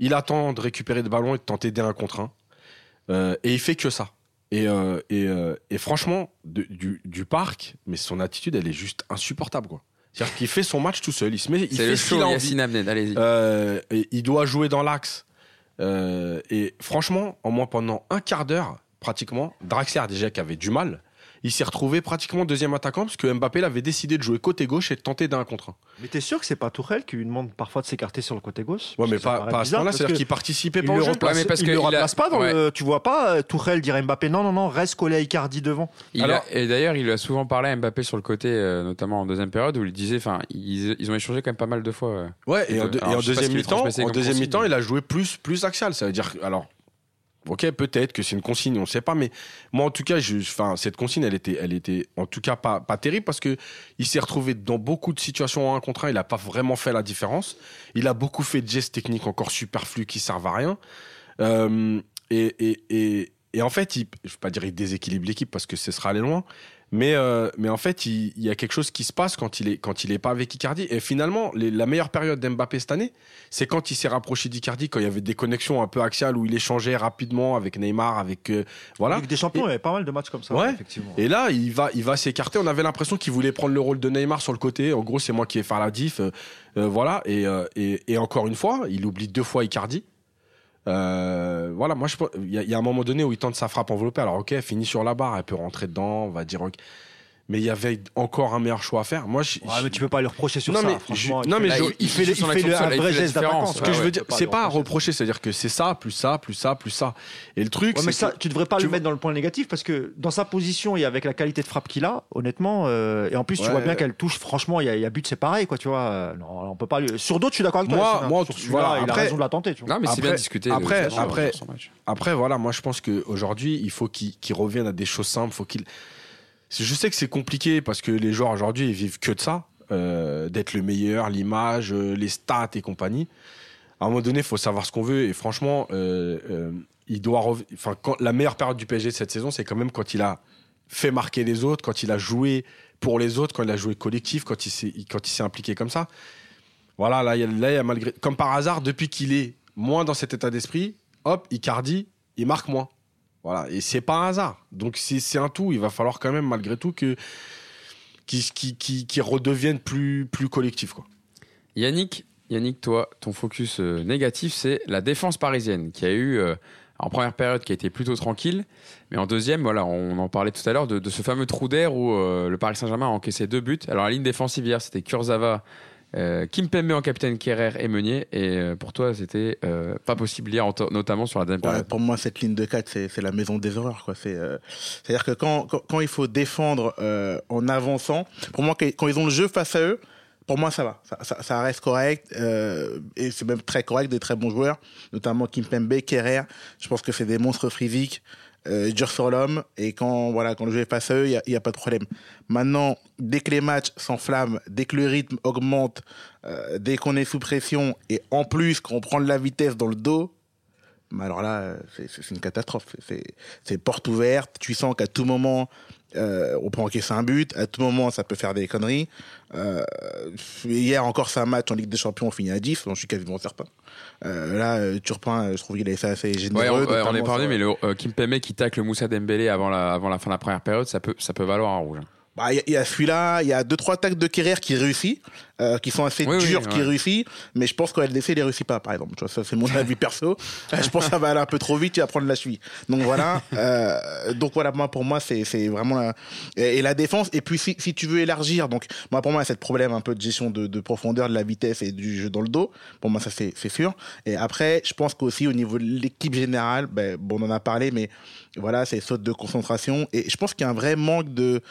Il attend de récupérer le ballon et de tenter des 1 contre 1. Euh, et il fait que ça. Et, euh, et, euh, et franchement, de- du, du parc, mais son attitude, elle est juste insupportable. quoi. C'est-à-dire qu'il fait son match tout seul. Il se met, il fait le show et il doit jouer dans l'axe. Et franchement, en moins pendant un quart d'heure, pratiquement, Draxler déjà qui avait du mal. Il s'est retrouvé pratiquement deuxième attaquant parce que Mbappé l'avait décidé de jouer côté gauche et de tenter d'un contre un. Mais t'es sûr que c'est pas Tourelle qui lui demande parfois de s'écarter sur le côté gauche? Ouais, mais pas, pas à ce bizarre, moment-là, c'est-à-dire qu'il participait pas au le jeu. remplace, Ouais, mais parce il le a- remplace pas dans ouais. le, tu vois pas euh, Tourelle dire à Mbappé non non non reste collé à Icardi devant. Il Alors- a- et d'ailleurs, il a souvent parlé à Mbappé sur le côté, euh, notamment en deuxième période, où il disait, enfin, ils, ils ont échangé quand même pas mal de fois. euh. Ouais, et en, Alors, et en deuxième mi-temps, en deuxième il a joué plus, plus axial. Ça veut dire, alors, ok, peut-être que c'est une consigne, on ne sait pas, mais moi, en tout cas, cette consigne, elle était, elle était, en tout cas, pas, terrible parce que il s'est retrouvé dans beaucoup de situations en un contre un. Il n'a pas vraiment fait la différence. Il a beaucoup fait de gestes techniques encore superflus qui servent à rien. Euh, et, en fait, il, je vais pas dire il déséquilibre l'équipe parce que ce sera aller loin. Mais, euh, mais en fait, il, il y a quelque chose qui se passe quand il est, quand il est pas avec Icardi. Et finalement, les- la meilleure période d'Mbappé cette année, c'est quand il s'est rapproché d'Icardi, quand il y avait des connexions un peu axiales où il échangeait rapidement avec Neymar, avec euh, voilà. Ligue des Champions, il y avait pas mal de matchs comme ça. Ouais. effectivement. Et là, il va, il va s'écarter. On avait l'impression qu'il voulait prendre le rôle de Neymar sur le côté. En gros, c'est moi qui vais faire la diff. euh, voilà. Et, et, et encore une fois, il oublie deux fois Icardi. Euh, voilà, moi, je pense- il y, a- il y a un moment donné où il tente sa frappe enveloppée. Alors, ok, elle finit sur la barre, elle peut rentrer dedans, on va dire. ok. Mais il y avait encore un meilleur choix à faire. Moi, je, Ouais, mais tu peux pas lui reprocher sur Non, ça. mais franchement, je- il non, mais là, je- il, fait, il fait son fait action le- seule, un il vrai geste d'attaquant. ce que je ouais, veux dire, pas c'est pas à reprocher. c'est-à-dire que c'est ça, plus ça, plus ça, plus ça. Et le truc, Ouais, mais ça, que- tu devrais pas tu le vois- mettre dans le point négatif parce que dans sa position et avec la qualité de frappe qu'il a, honnêtement, euh, et en plus tu vois bien qu'elle touche. Franchement, il y, a- il y a but, c'est pareil, quoi. Tu vois, euh, non, on peut pas. lui- Sur d'autres, je suis d'accord avec toi. Moi- moi, il a après- raison de la tenter. Non, mais c'est bien discuté. de après- après-. Après, voilà, moi je pense qu'aujourd'hui, il faut qu'il qu'il revienne à des choses simples. Faut qu'il... Je sais que c'est compliqué parce que les joueurs aujourd'hui, ils vivent que de ça, euh, d'être le meilleur, l'image, euh, les stats et compagnie. À un moment donné, il faut savoir ce qu'on veut. Et franchement, euh, il doit enfin, la meilleure période du PSG de cette saison, c'est quand même quand il a fait marquer les autres, quand il a joué pour les autres, quand il a joué collectif, quand il s'est, quand il s'est impliqué comme ça. Voilà, là, il y a, là, il y a malgré, comme par hasard, depuis qu'il est moins dans cet état d'esprit, hop, Icardi, il marque moins. Voilà, et c'est pas un hasard. Donc c'est, un tout. Il va falloir quand même, malgré tout, que qui, qui, qui redevienne plus, plus collectif. Quoi. Yannick, Yannick, toi, ton focus euh, négatif, c'est la défense parisienne qui a eu euh, en première période qui a été plutôt tranquille, mais en deuxième, voilà, on en parlait tout à l'heure de, de ce fameux trou d'air où euh, le Paris Saint-Germain a encaissé deux buts. Alors la ligne défensive hier, c'était Kurzawa. Euh, Kimpembe en capitaine Kerrer et Meunier et euh, pour toi c'était euh, pas possible hier notamment sur la Ouais, période pour moi, cette ligne de 4, c'est la maison des horreurs. euh, C'est-à-dire que quand, quand, quand il faut défendre en avançant, pour moi, quand quand ils ont le jeu face à eux, pour moi, ça va. Ça, ça, ça reste correct. euh, et c'est même très correct, des très bons joueurs, notamment Kimpembe, Kerrer. Je pense que c'est des monstres physiques, euh, durs sur l'homme. Et quand, voilà, quand le jeu est face à eux, il n'y a, pas de problème. Maintenant, dès que les matchs s'enflamment, dès que le rythme augmente, euh, dès qu'on est sous pression, et en plus qu'on prend de la vitesse dans le dos, mais alors là, euh, c'est- une catastrophe. C'est porte ouverte. Tu sens qu'à tout moment, euh, on peut encaisser un but. À tout moment, ça peut faire des conneries. Euh, hier encore, c'est un match en Ligue des Champions, on finit à 10. J'en suis quasiment certain. Euh, là, euh, Turpin, euh, je trouve qu'il a fait assez généreux. Ouais, on, ouais, on est sur- mais le euh, Kimpembe qui tacle Moussa Dembélé avant la, avant la fin de la première période, ça peut, ça peut valoir un rouge. Bah, il y a- il y, a celui-là, il y a deux trois attaques de Kerrer qui réussit, euh, qui sont assez Oui, oui, dures, qui réussit, mais je pense qu'au LDC, il les réussit pas, par exemple. Tu vois, ça c'est mon avis perso. Je pense que ça va aller un peu trop vite, il va prendre la cheville. Donc voilà, euh, donc voilà, moi pour moi c'est c'est vraiment la, et, et la défense. Et puis si, si tu veux élargir, donc moi pour moi a cette problème un peu de gestion de, de profondeur, de la vitesse et du jeu dans le dos. Pour moi ça c'est c'est sûr. Et après, je pense qu'aussi au niveau de l'équipe générale, ben, bon on en a parlé, mais voilà, c'est saute de concentration. Et je pense qu'il y a un vrai manque de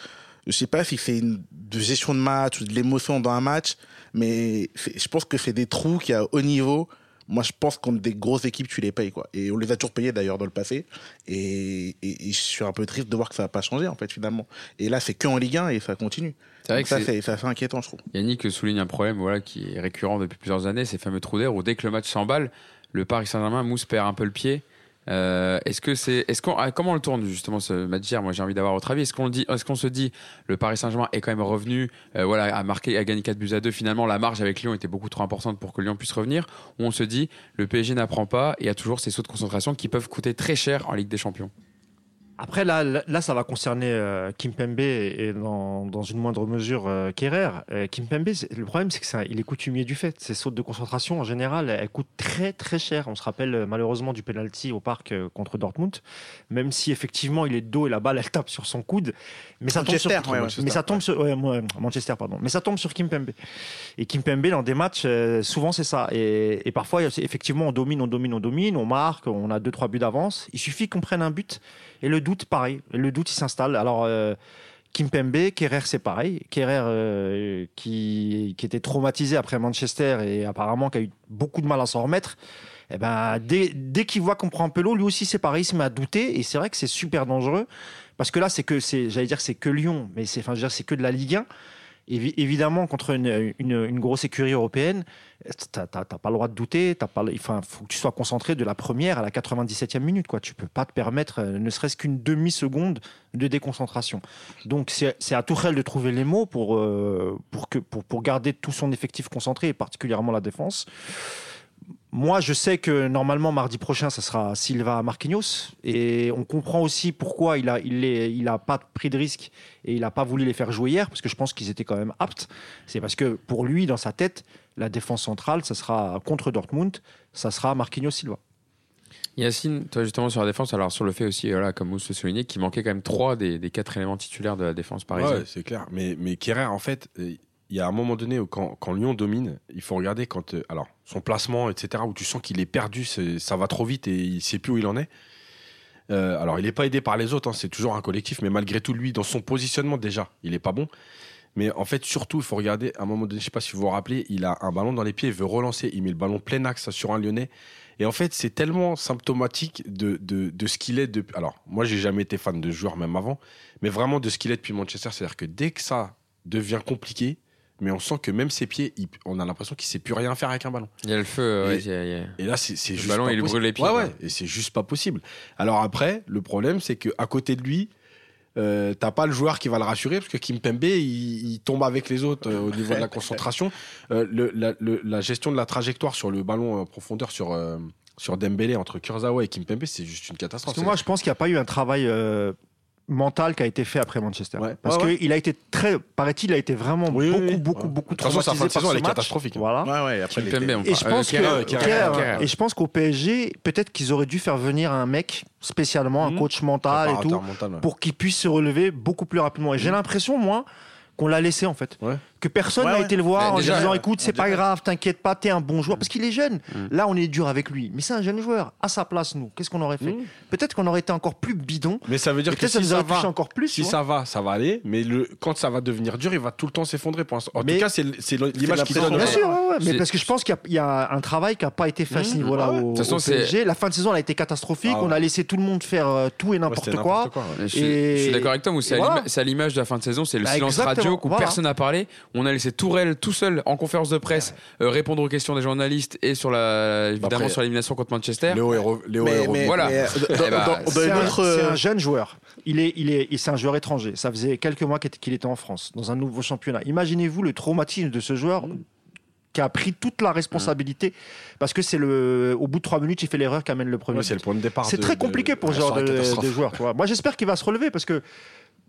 je sais pas si c'est une de gestion de match ou de l'émotion dans un match, mais je pense que c'est des trous qu'il y a au haut niveau. Moi, je pense contre des grosses équipes, tu les payes, quoi. Et on les a toujours payés, d'ailleurs, dans le passé. Et, et- et je suis un peu triste de voir que ça n'a pas changé, en fait, finalement. Et là, c'est que en Ligue 1 et ça continue. C'est vrai Donc que ça, c'est assez inquiétant, je trouve. Yannick souligne un problème voilà, qui est récurrent depuis plusieurs années, ces fameux trous d'air où dès que le match s'emballe, le Paris Saint-Germain mousse perd un peu le pied. Euh, est-ce que c'est, est-ce qu'on, ah, comment on le tourne justement ce match Moi, j'ai envie d'avoir votre avis. Est-ce qu'on le dit, est-ce qu'on se dit, le Paris Saint-Germain est quand même revenu, euh, voilà, a marqué, a gagné 4 buts à 2 Finalement, la marge avec Lyon était beaucoup trop importante pour que Lyon puisse revenir? Ou on se dit, le PSG n'apprend pas et a toujours ces sauts de concentration qui peuvent coûter très cher en Ligue des Champions? Après, là, là, ça va concerner euh, Kimpembe et, et dans, dans une moindre mesure euh, Kerrer. Euh, Kimpembe, le problème, c'est que ça, il est coutumier du fait. Ces sautes de concentration, en général, elles coûtent très très cher. On se rappelle euh, malheureusement du penalty au parc euh, contre Dortmund, même si effectivement il est de dos et la balle elle tape sur son coude, mais ça tombe sur, Manchester, ouais, mais ça tombe sur ouais, Manchester pardon, mais ça tombe sur Kimpembe. Et Kimpembe dans des matchs, euh, souvent c'est ça. Et, et parfois effectivement on domine, on domine, on domine, on marque, on a deux trois buts d'avance. Il suffit qu'on prenne un but et le doute, pareil. Le doute, il s'installe. Alors, euh, Kimpembe, Kerrer, c'est pareil. Kerrer, euh, qui, était traumatisé après Manchester et apparemment qui a eu beaucoup de mal à s'en remettre. Eh ben, dès, qu'il voit qu'on prend un l'eau, lui aussi, c'est pareil, il se met à douter. Et c'est vrai que c'est super dangereux. Parce que là, c'est que, j'allais dire, c'est que Lyon, mais c'est, c'est que de la Ligue 1. Évi- évidemment, contre une, grosse écurie européenne, t'as pas le droit de douter. T'as pas, enfin, faut que tu sois concentré de la première à la 97e minute. Quoi. Tu peux pas te permettre, euh, ne serait-ce qu'une demi-seconde de déconcentration. Donc, c'est à Tourelle de trouver les mots euh, pour, pour garder tout son effectif concentré, et particulièrement la défense. Moi, je sais que normalement, mardi prochain, ça sera Silva Marquinhos. Et on comprend aussi pourquoi il a, il est, il a pas pris de risque et il n'a pas voulu les faire jouer hier, parce que je pense qu'ils étaient quand même aptes. C'est parce que pour lui, dans sa tête, la défense centrale, ça sera contre Dortmund, ça sera Marquinhos Silva. Yacine, toi justement sur la défense, alors sur le fait aussi, voilà, comme Mousse le soulignait, qu'il manquait quand même trois des, des quatre éléments titulaires de la défense parisienne. Ouais, c'est clair. Mais, mais Kerrer, en fait, euh, y a un moment donné où quand, Lyon domine, il faut regarder quand, euh, alors, son placement, etc., où tu sens qu'il est perdu, ça va trop vite et il sait plus où il en est. Euh, alors, il n'est pas aidé par les autres, hein, c'est toujours un collectif, mais malgré tout, lui, dans son positionnement, déjà, il est pas bon. Mais en fait, surtout, il faut regarder, à un moment donné, je sais pas si vous vous rappelez, il a un ballon dans les pieds, il veut relancer, il met le ballon plein axe sur un Lyonnais. Et en fait, c'est tellement symptomatique de, de, de ce qu'il est depuis. Alors, moi, j'ai jamais été fan de joueur, même avant, mais vraiment de ce qu'il est depuis Manchester. C'est-à-dire que dès que ça devient compliqué, mais on sent que même ses pieds, il- on a l'impression qu'il sait plus rien faire avec un ballon. Il y a le feu, ouais, Et- il y a- il y a- Et là, c'est c'est Le juste. ballon, pas il brûle les pieds, Ouais, quoi. ouais. Et c'est juste pas possible. Alors après, le problème, c'est que à côté de lui, euh, t'as pas le joueur qui va le rassurer parce que Kim Pembe, il, il tombe avec les autres euh, au niveau de la concentration. Euh, le- la, le- la gestion de la trajectoire sur le ballon en profondeur sur euh, sur Dembélé entre Kurzawa et Kim Pembe, c'est juste une catastrophe. Parce que moi, je pense qu'il n'y a pas eu un travail euh, mental qui a été fait après Manchester. Ouais. Parce Ouais, ouais. qu'il a été très, paraît-il, il a été vraiment Oui, beaucoup, oui. beaucoup, Ouais. beaucoup De toute façon, sa traumatisé fin de par saison, ce elle est match. catastrophique. Voilà. Ouais, ouais, après, Et je pense Euh, que Kerrer. et je pense qu'au PSG, peut-être qu'ils auraient dû faire venir un mec spécialement, un Mhm. coach mental et tout, Préparateur mental, ouais. pour qu'il puisse se relever beaucoup plus rapidement. Et j'ai l'impression, moi, qu'on l'a laissé en fait. Que personne n'a ouais. été le voir en déjà, disant écoute, c'est pas grave, t'inquiète pas, t'es un bon joueur. Parce qu'il est jeune. Mm. Là, on est dur avec lui. Mais c'est un jeune joueur. À sa place, nous, qu'est-ce qu'on aurait fait? Mhm. Peut-être qu'on aurait été encore plus bidon. Mais ça veut dire que ça si nous ça va, encore plus. si ça va, ça va aller. Mais le, quand ça va devenir dur, il va tout le temps s'effondrer. Pour l'instant. En Mais- tout cas, c'est c'est l'image qu'il l'impression, donne. Bien sûr, ouais, mais parce que je pense qu'il y a- il y, a un travail qui n'a pas été fait à ce Mmh, niveau-là ah au, De toute façon, au c'est- PSG. La fin de saison, elle a été catastrophique. Ah. On a laissé tout le monde faire euh, tout et n'importe quoi. Je suis, d'accord avec toi, c'est à l'image de la fin de saison, c'est le Bah, silence radio où personne n'a parlé. On a laissé Tourelle tout seul en conférence de presse euh, répondre aux questions des journalistes et sur la, évidemment Après, sur l'élimination contre Manchester. Léo est re- Léo Mais, mais, Voilà. mais, euh, dans, dans- dans C'est un, autre, c'est euh, un jeune joueur. Il est, il est, c'est un joueur étranger. Ça faisait quelques mois qu'il était- qu'il était en France, dans un nouveau championnat. Imaginez-vous le traumatisme de ce joueur qui a pris toute la responsabilité parce que c'est le, au bout de trois minutes, il fait l'erreur qui amène le premier. Ouais, c'est le point de départ. C'est de- très de- compliqué pour ce genre de, joueur. tu vois. Moi, j'espère qu'il va se relever parce que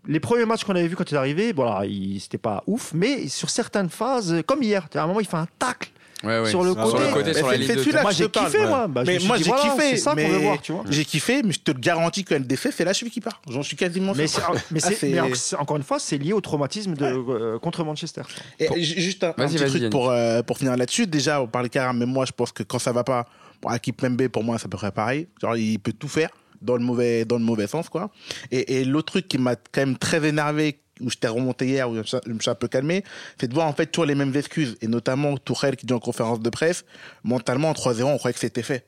les premiers matchs qu'on avait vus quand il est arrivé, voilà, c'était pas ouf, mais sur certaines phases, comme hier, à un moment, il fait un tacle Ouais, ouais. sur le Ah, côté. sur le côté, sur la c'est- ligne de celui-là Moi, j'ai kiffé, ouais. moi. Bah, mais moi, j'ai voilà, kiffé. C'est ça qu'on mais veut voir, tu vois. J'ai kiffé, mais je te le garantis qu'un défait, c'est la suite qui part. J'en suis quasiment Mais, sûr. mais, Ah, mais encore une fois, c'est lié au traumatisme de, euh, contre Manchester. Et Pour- ju- juste un, petit truc pour, euh, pour finir là-dessus. Déjà, on parlait carrément, mais moi, je pense que quand ça va pas, pour Akip Pembe, pour moi, c'est à peu près pareil. Genre, il peut tout faire dans le mauvais, dans le mauvais sens, quoi. Et, et l'autre truc qui m'a quand même très énervé, où j'étais remonté hier, où je me suis- un peu calmé, c'est de voir en fait toujours les mêmes excuses. Et notamment Tourelle qui dit en conférence de presse, mentalement, en 3-0, on croyait que c'était fait.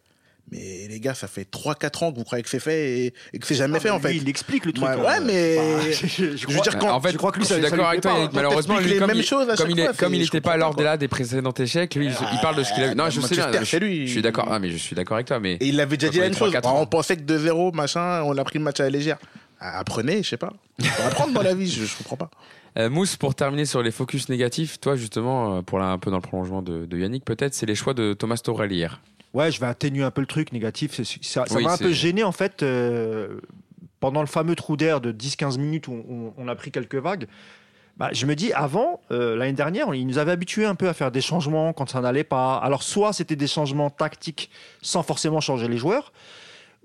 Mais les gars, ça fait 3-4 ans que vous croyez que c'est fait et, et que c'est jamais fait, en fait. Lui, il explique le truc. Ouais, hein. ouais, mais- je, je Je crois- veux dire, quand- en fait, je crois que lui, je suis ça- ça d'accord avec toi, Malheureusement, lui, les comme, mêmes il, choses à comme il comme il n'était pas de quoi. là des précédents échecs, lui, il- il parle de ce qu'il a vu. Non, je sais bien. Je, c'est lui. je suis d'accord. Ah, mais je suis d'accord avec toi. Mais Et il avait déjà dit on la même chose. 3-4 ans. On pensait que 2-0, machin, on a pris le match à la légère. Ah, Apprenez, je sais pas. Faut apprendre dans la vie, je, je comprends pas. Euh, Mousse, pour terminer sur les focus négatifs, toi justement, euh, pour là, un peu dans le prolongement de, de Yannick, peut-être, c'est les choix de Thomas Torel hier. Ouais, je vais atténuer un peu le truc négatif. Ça Oui, m'a un peu gêné en fait. euh, pendant le fameux trou d'air de 10-15 minutes où on, on a pris quelques vagues, bah, je me dis, avant, euh, l'année dernière, ils nous avaient habitués un peu à faire des changements quand ça n'allait pas. Alors, soit c'était des changements tactiques sans forcément changer les joueurs,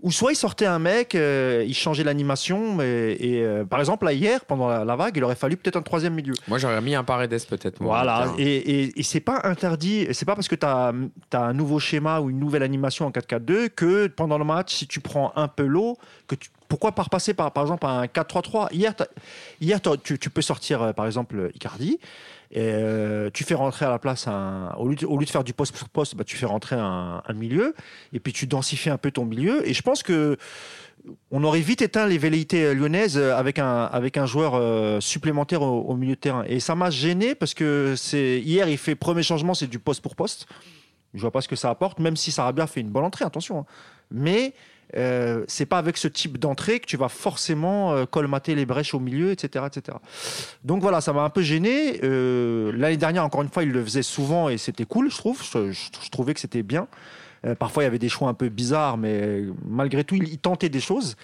ou soit il sortait un mec, euh, il changeait l'animation. Et, et, euh, par exemple, là, hier, pendant la, la vague, il aurait fallu peut-être un troisième milieu. Moi, j'aurais mis un Paredes peut-être. moi, Voilà, et, et, et c'est pas interdit, c'est pas parce que tu as, un nouveau schéma ou une nouvelle animation en 4-4-2 que pendant le match, si tu prends un peu l'eau, que tu, pourquoi pas repasser par, par exemple un 4-3-3 Hier, hier tu, tu peux sortir euh, par exemple Icardi, et, euh, tu fais rentrer à la place. Au lieu de, au lieu de faire du poste sur poste, bah, tu fais rentrer un, milieu, et puis tu densifies un peu ton milieu, et je pense que. On aurait vite éteint les velléités lyonnaises avec un, avec un joueur euh, supplémentaire au, milieu de terrain. Et ça m'a gêné parce que hier, il fait premier changement, c'est du poste pour poste. Je vois pas ce que ça apporte, même si Sarabia fait une bonne entrée, attention. hein. Mais euh, c'est pas avec ce type d'entrée que tu vas forcément euh, colmater les brèches au milieu, etc., etc. Donc voilà, ça m'a un peu gêné. Euh, L'année dernière, encore une fois, il le faisait souvent et c'était cool, je trouve. Je, je- je trouvais que c'était bien. Parfois, il y avait des choix un peu bizarres, mais malgré tout, il, il tentait des choses.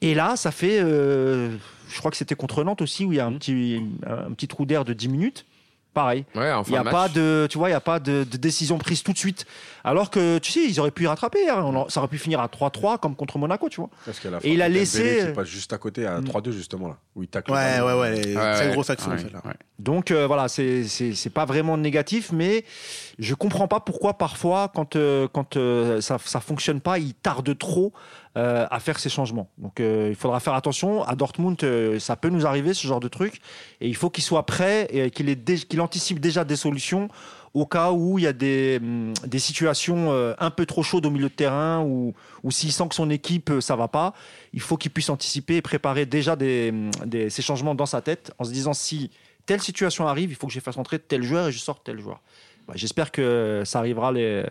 Et là, ça fait, je crois que c'était contre Nantes aussi, où il y a un petit, un petit trou d'air de 10 minutes. Pareil. Ouais, Il fin n'y a match. pas de, tu vois, il y a pas de, de décision prise tout de suite. Alors que, tu sais, ils auraient pu y rattraper. hein. Ça aurait pu finir à 3-3 comme contre Monaco, tu vois. Parce qu'à la Et il a Dembélé laissé- qui passe juste à côté à Mm. 3-2 justement là, où il tacle. le Ouais, ouais, ouais. Ouais, C'est ouais, une grosse action, ouais, celle-là. ouais. Donc euh, voilà, c'est c'est c'est pas vraiment négatif, mais je comprends pas pourquoi parfois quand euh, quand euh, ça ça fonctionne pas, il tarde trop euh, à faire ces changements. Donc euh, il faudra faire attention. À Dortmund, euh, ça peut nous arriver ce genre de truc, et il faut qu'il soit prêt et qu'il dé- anticipe déjà des solutions au cas où il y a des, hum, des situations un peu trop chaudes au milieu de terrain ou, ou s'il sent que son équipe ça va pas, il faut qu'il puisse anticiper et préparer déjà des, des- ces changements dans sa tête en se disant si telle situation arrive, il faut que je fasse entrer tel joueur et je sors tel joueur. Bah, j'espère que ça arrivera les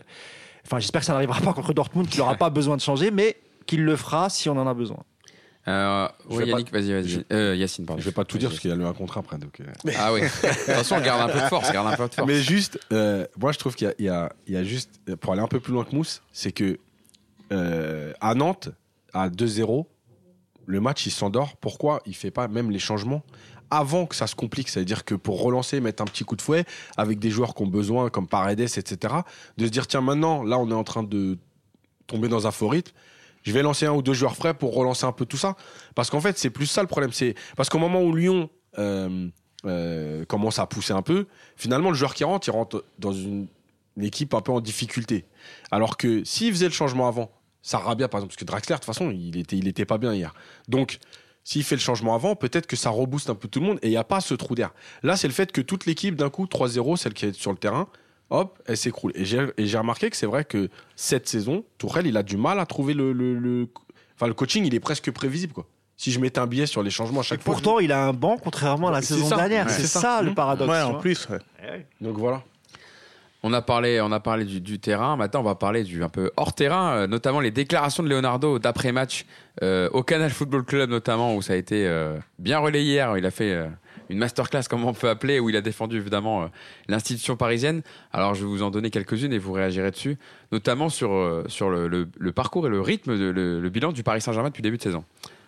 enfin j'espère que ça n'arrivera pas contre Dortmund qu'il n'aura pas besoin de changer mais qu'il le fera si on en a besoin. Euh, Je ouais, vais Yannick, vas-y, vas-y. je- Euh, Yacine, pardon. Je vais pas tout dire parce qu'il y a le un contre après. Donc, euh. Ah oui. Attention, garde un peu de force, garde un peu de force. Mais juste, euh, moi je trouve qu'il y a, il y, y a juste, pour aller un peu plus loin que Mousse, c'est que euh, à Nantes, à 2-0, le match il s'endort. Pourquoi il fait pas même les changements avant que ça se complique? C'est-à-dire que pour relancer, mettre un petit coup de fouet avec des joueurs qui ont besoin, comme Paredes, etc., de se dire tiens, maintenant, là on est en train de tomber dans un faux rythme. Je vais lancer un ou deux joueurs frais pour relancer un peu tout ça. Parce qu'en fait, c'est plus ça le problème. C'est parce qu'au moment où Lyon euh, euh, commence à pousser un peu, finalement, le joueur qui rentre, il rentre dans une, équipe un peu en difficulté. Alors que s'il faisait le changement avant, Sarabia, par exemple, parce que Draxler, de toute façon, il était, il était pas bien hier. Donc, s'il fait le changement avant, peut-être que ça rebooste un peu tout le monde et il n'y a pas ce trou d'air. Là, c'est le fait que toute l'équipe, d'un coup, 3-0, celle qui est sur le terrain, hop, elle s'écroule. Et j'ai et j'ai remarqué que c'est vrai que cette saison, Tourelle, il a du mal à trouver le, le, le- Enfin, le coaching, il est presque prévisible, quoi. Si je mettais un billet sur les changements à Et chaque fois. pourtant, il a un banc contrairement à la saison ça. dernière. Ouais. C'est ça, ça. le Mmh. paradoxe. Ouais, en plus. ouais. je- Donc voilà. On a parlé, on a parlé du, du terrain. Maintenant, on va parler du un peu hors terrain, euh, notamment les déclarations de Leonardo d'après match euh, au Canal Football Club, notamment où ça a été euh, bien relayé hier. Il a fait euh, une masterclass, comme on peut appeler, où il a défendu évidemment euh, l'institution parisienne. Alors, je vais vous en donner quelques-unes et vous réagirez dessus, notamment sur euh, sur le, le- parcours et le rythme, de, le, le bilan du Paris Saint-Germain depuis le début de saison.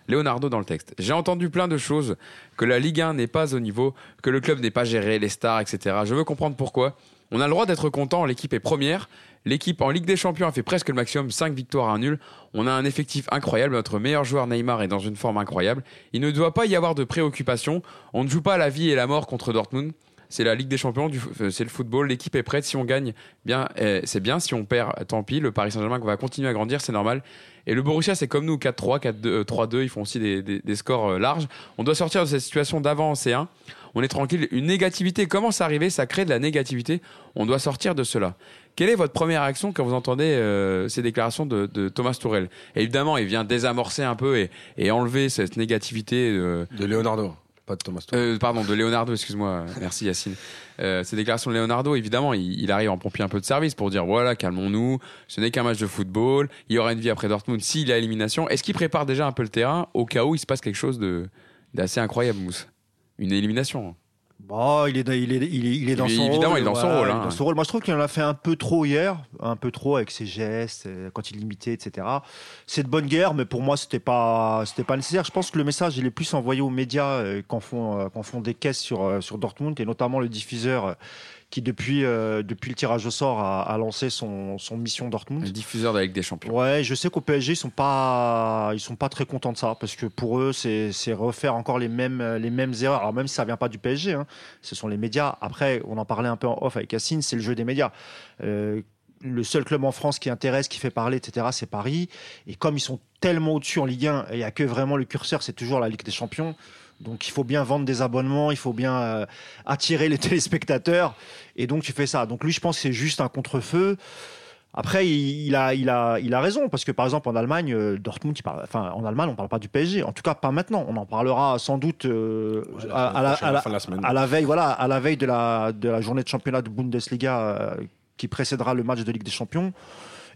Leonardo dans le texte. J'ai entendu plein de choses, que la Ligue 1 n'est pas au niveau, que le club n'est pas géré, les stars, etc. Je veux comprendre pourquoi. On a le droit d'être content, l'équipe est première. L'équipe en Ligue des Champions a fait presque le maximum, 5 victoires à un nul. On a un effectif incroyable, notre meilleur joueur Neymar est dans une forme incroyable. Il ne doit pas y avoir de préoccupation. On ne joue pas la vie et la mort contre Dortmund. C'est la Ligue des Champions, euh, c'est le football, l'équipe est prête. Si on gagne, bien, euh, c'est bien. Si on perd, tant pis. Le Paris Saint-Germain va continuer à grandir, c'est normal. Et le Borussia, c'est comme nous, 4-3, 4-2, euh, 3-2. Ils font aussi des, des- des scores euh, larges. On doit sortir de cette situation d'avant en C1. On est tranquille. Une négativité commence à arriver, ça crée de la négativité. On doit sortir de cela. Quelle est votre première réaction quand vous entendez euh, ces déclarations de, de Thomas Tourel Évidemment, il vient désamorcer un peu et, et enlever cette négativité. euh, De Leonardo, de Thomas euh, pardon, de Leonardo, excuse-moi. Merci Yacine. Euh, ces déclarations de Leonardo, évidemment, il, arrive en pompier un peu de service pour dire voilà, calmons-nous, ce n'est qu'un match de football, il y aura une vie après Dortmund s'il y a élimination. Est-ce qu'il prépare déjà un peu le terrain au cas où il se passe quelque chose d'assez incroyable, Mousse? Une élimination. Bon, il est, il est, il est, il est dans son évidemment, rôle. il est dans son rôle, hein. dans son rôle. Moi, je trouve qu'il en a fait un peu trop hier, un peu trop avec ses gestes, euh, quand il imitait, etc. C'est de bonne guerre, mais pour moi, c'était pas, c'était pas nécessaire. Je pense que le message, il est plus envoyé aux médias euh, qu'en font, euh, qu'en font des caisses sur, euh, sur Dortmund, et notamment le diffuseur euh, qui, depuis, euh, depuis le tirage au sort, a, a lancé son, son mission Dortmund. Le diffuseur de la Ligue des Champions. Ouais, je sais qu'au PSG ils sont pas ils sont pas très contents de ça parce que pour eux c'est c'est refaire encore les mêmes les mêmes erreurs. Alors même si ça vient pas du PSG, hein, ce sont les médias. Après, on en parlait un peu en off avec Yacine, c'est le jeu des médias. Euh, le seul club en France qui intéresse, qui fait parler, etc., c'est Paris. Et comme ils sont tellement au-dessus en Ligue 1, et il n'y a que vraiment le curseur, c'est toujours la Ligue des Champions. Donc il faut bien vendre des abonnements, il faut bien euh, attirer les téléspectateurs. Et donc tu fais ça. Donc lui, je pense que c'est juste un contre-feu. Après, il, il a, il, a, il a raison, parce que par exemple en Allemagne, euh, Dortmund, il parle, enfin en Allemagne, on ne parle pas du PSG. En tout cas, pas maintenant. On en parlera sans doute euh, Ouais, à, à la, prochaine, à la- fin de la semaine. à la veille, voilà, à la veille de la, de la journée de championnat de Bundesliga euh, qui précédera le match de Ligue des Champions.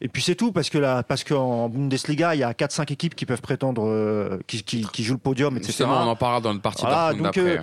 Et puis c'est tout, parce que là, parce qu'en Bundesliga, il y a 4-5 équipes qui peuvent prétendre, euh, qui, qui, qui jouent le podium, etc. Justement, on en parlera dans une partie Voilà, donc, euh,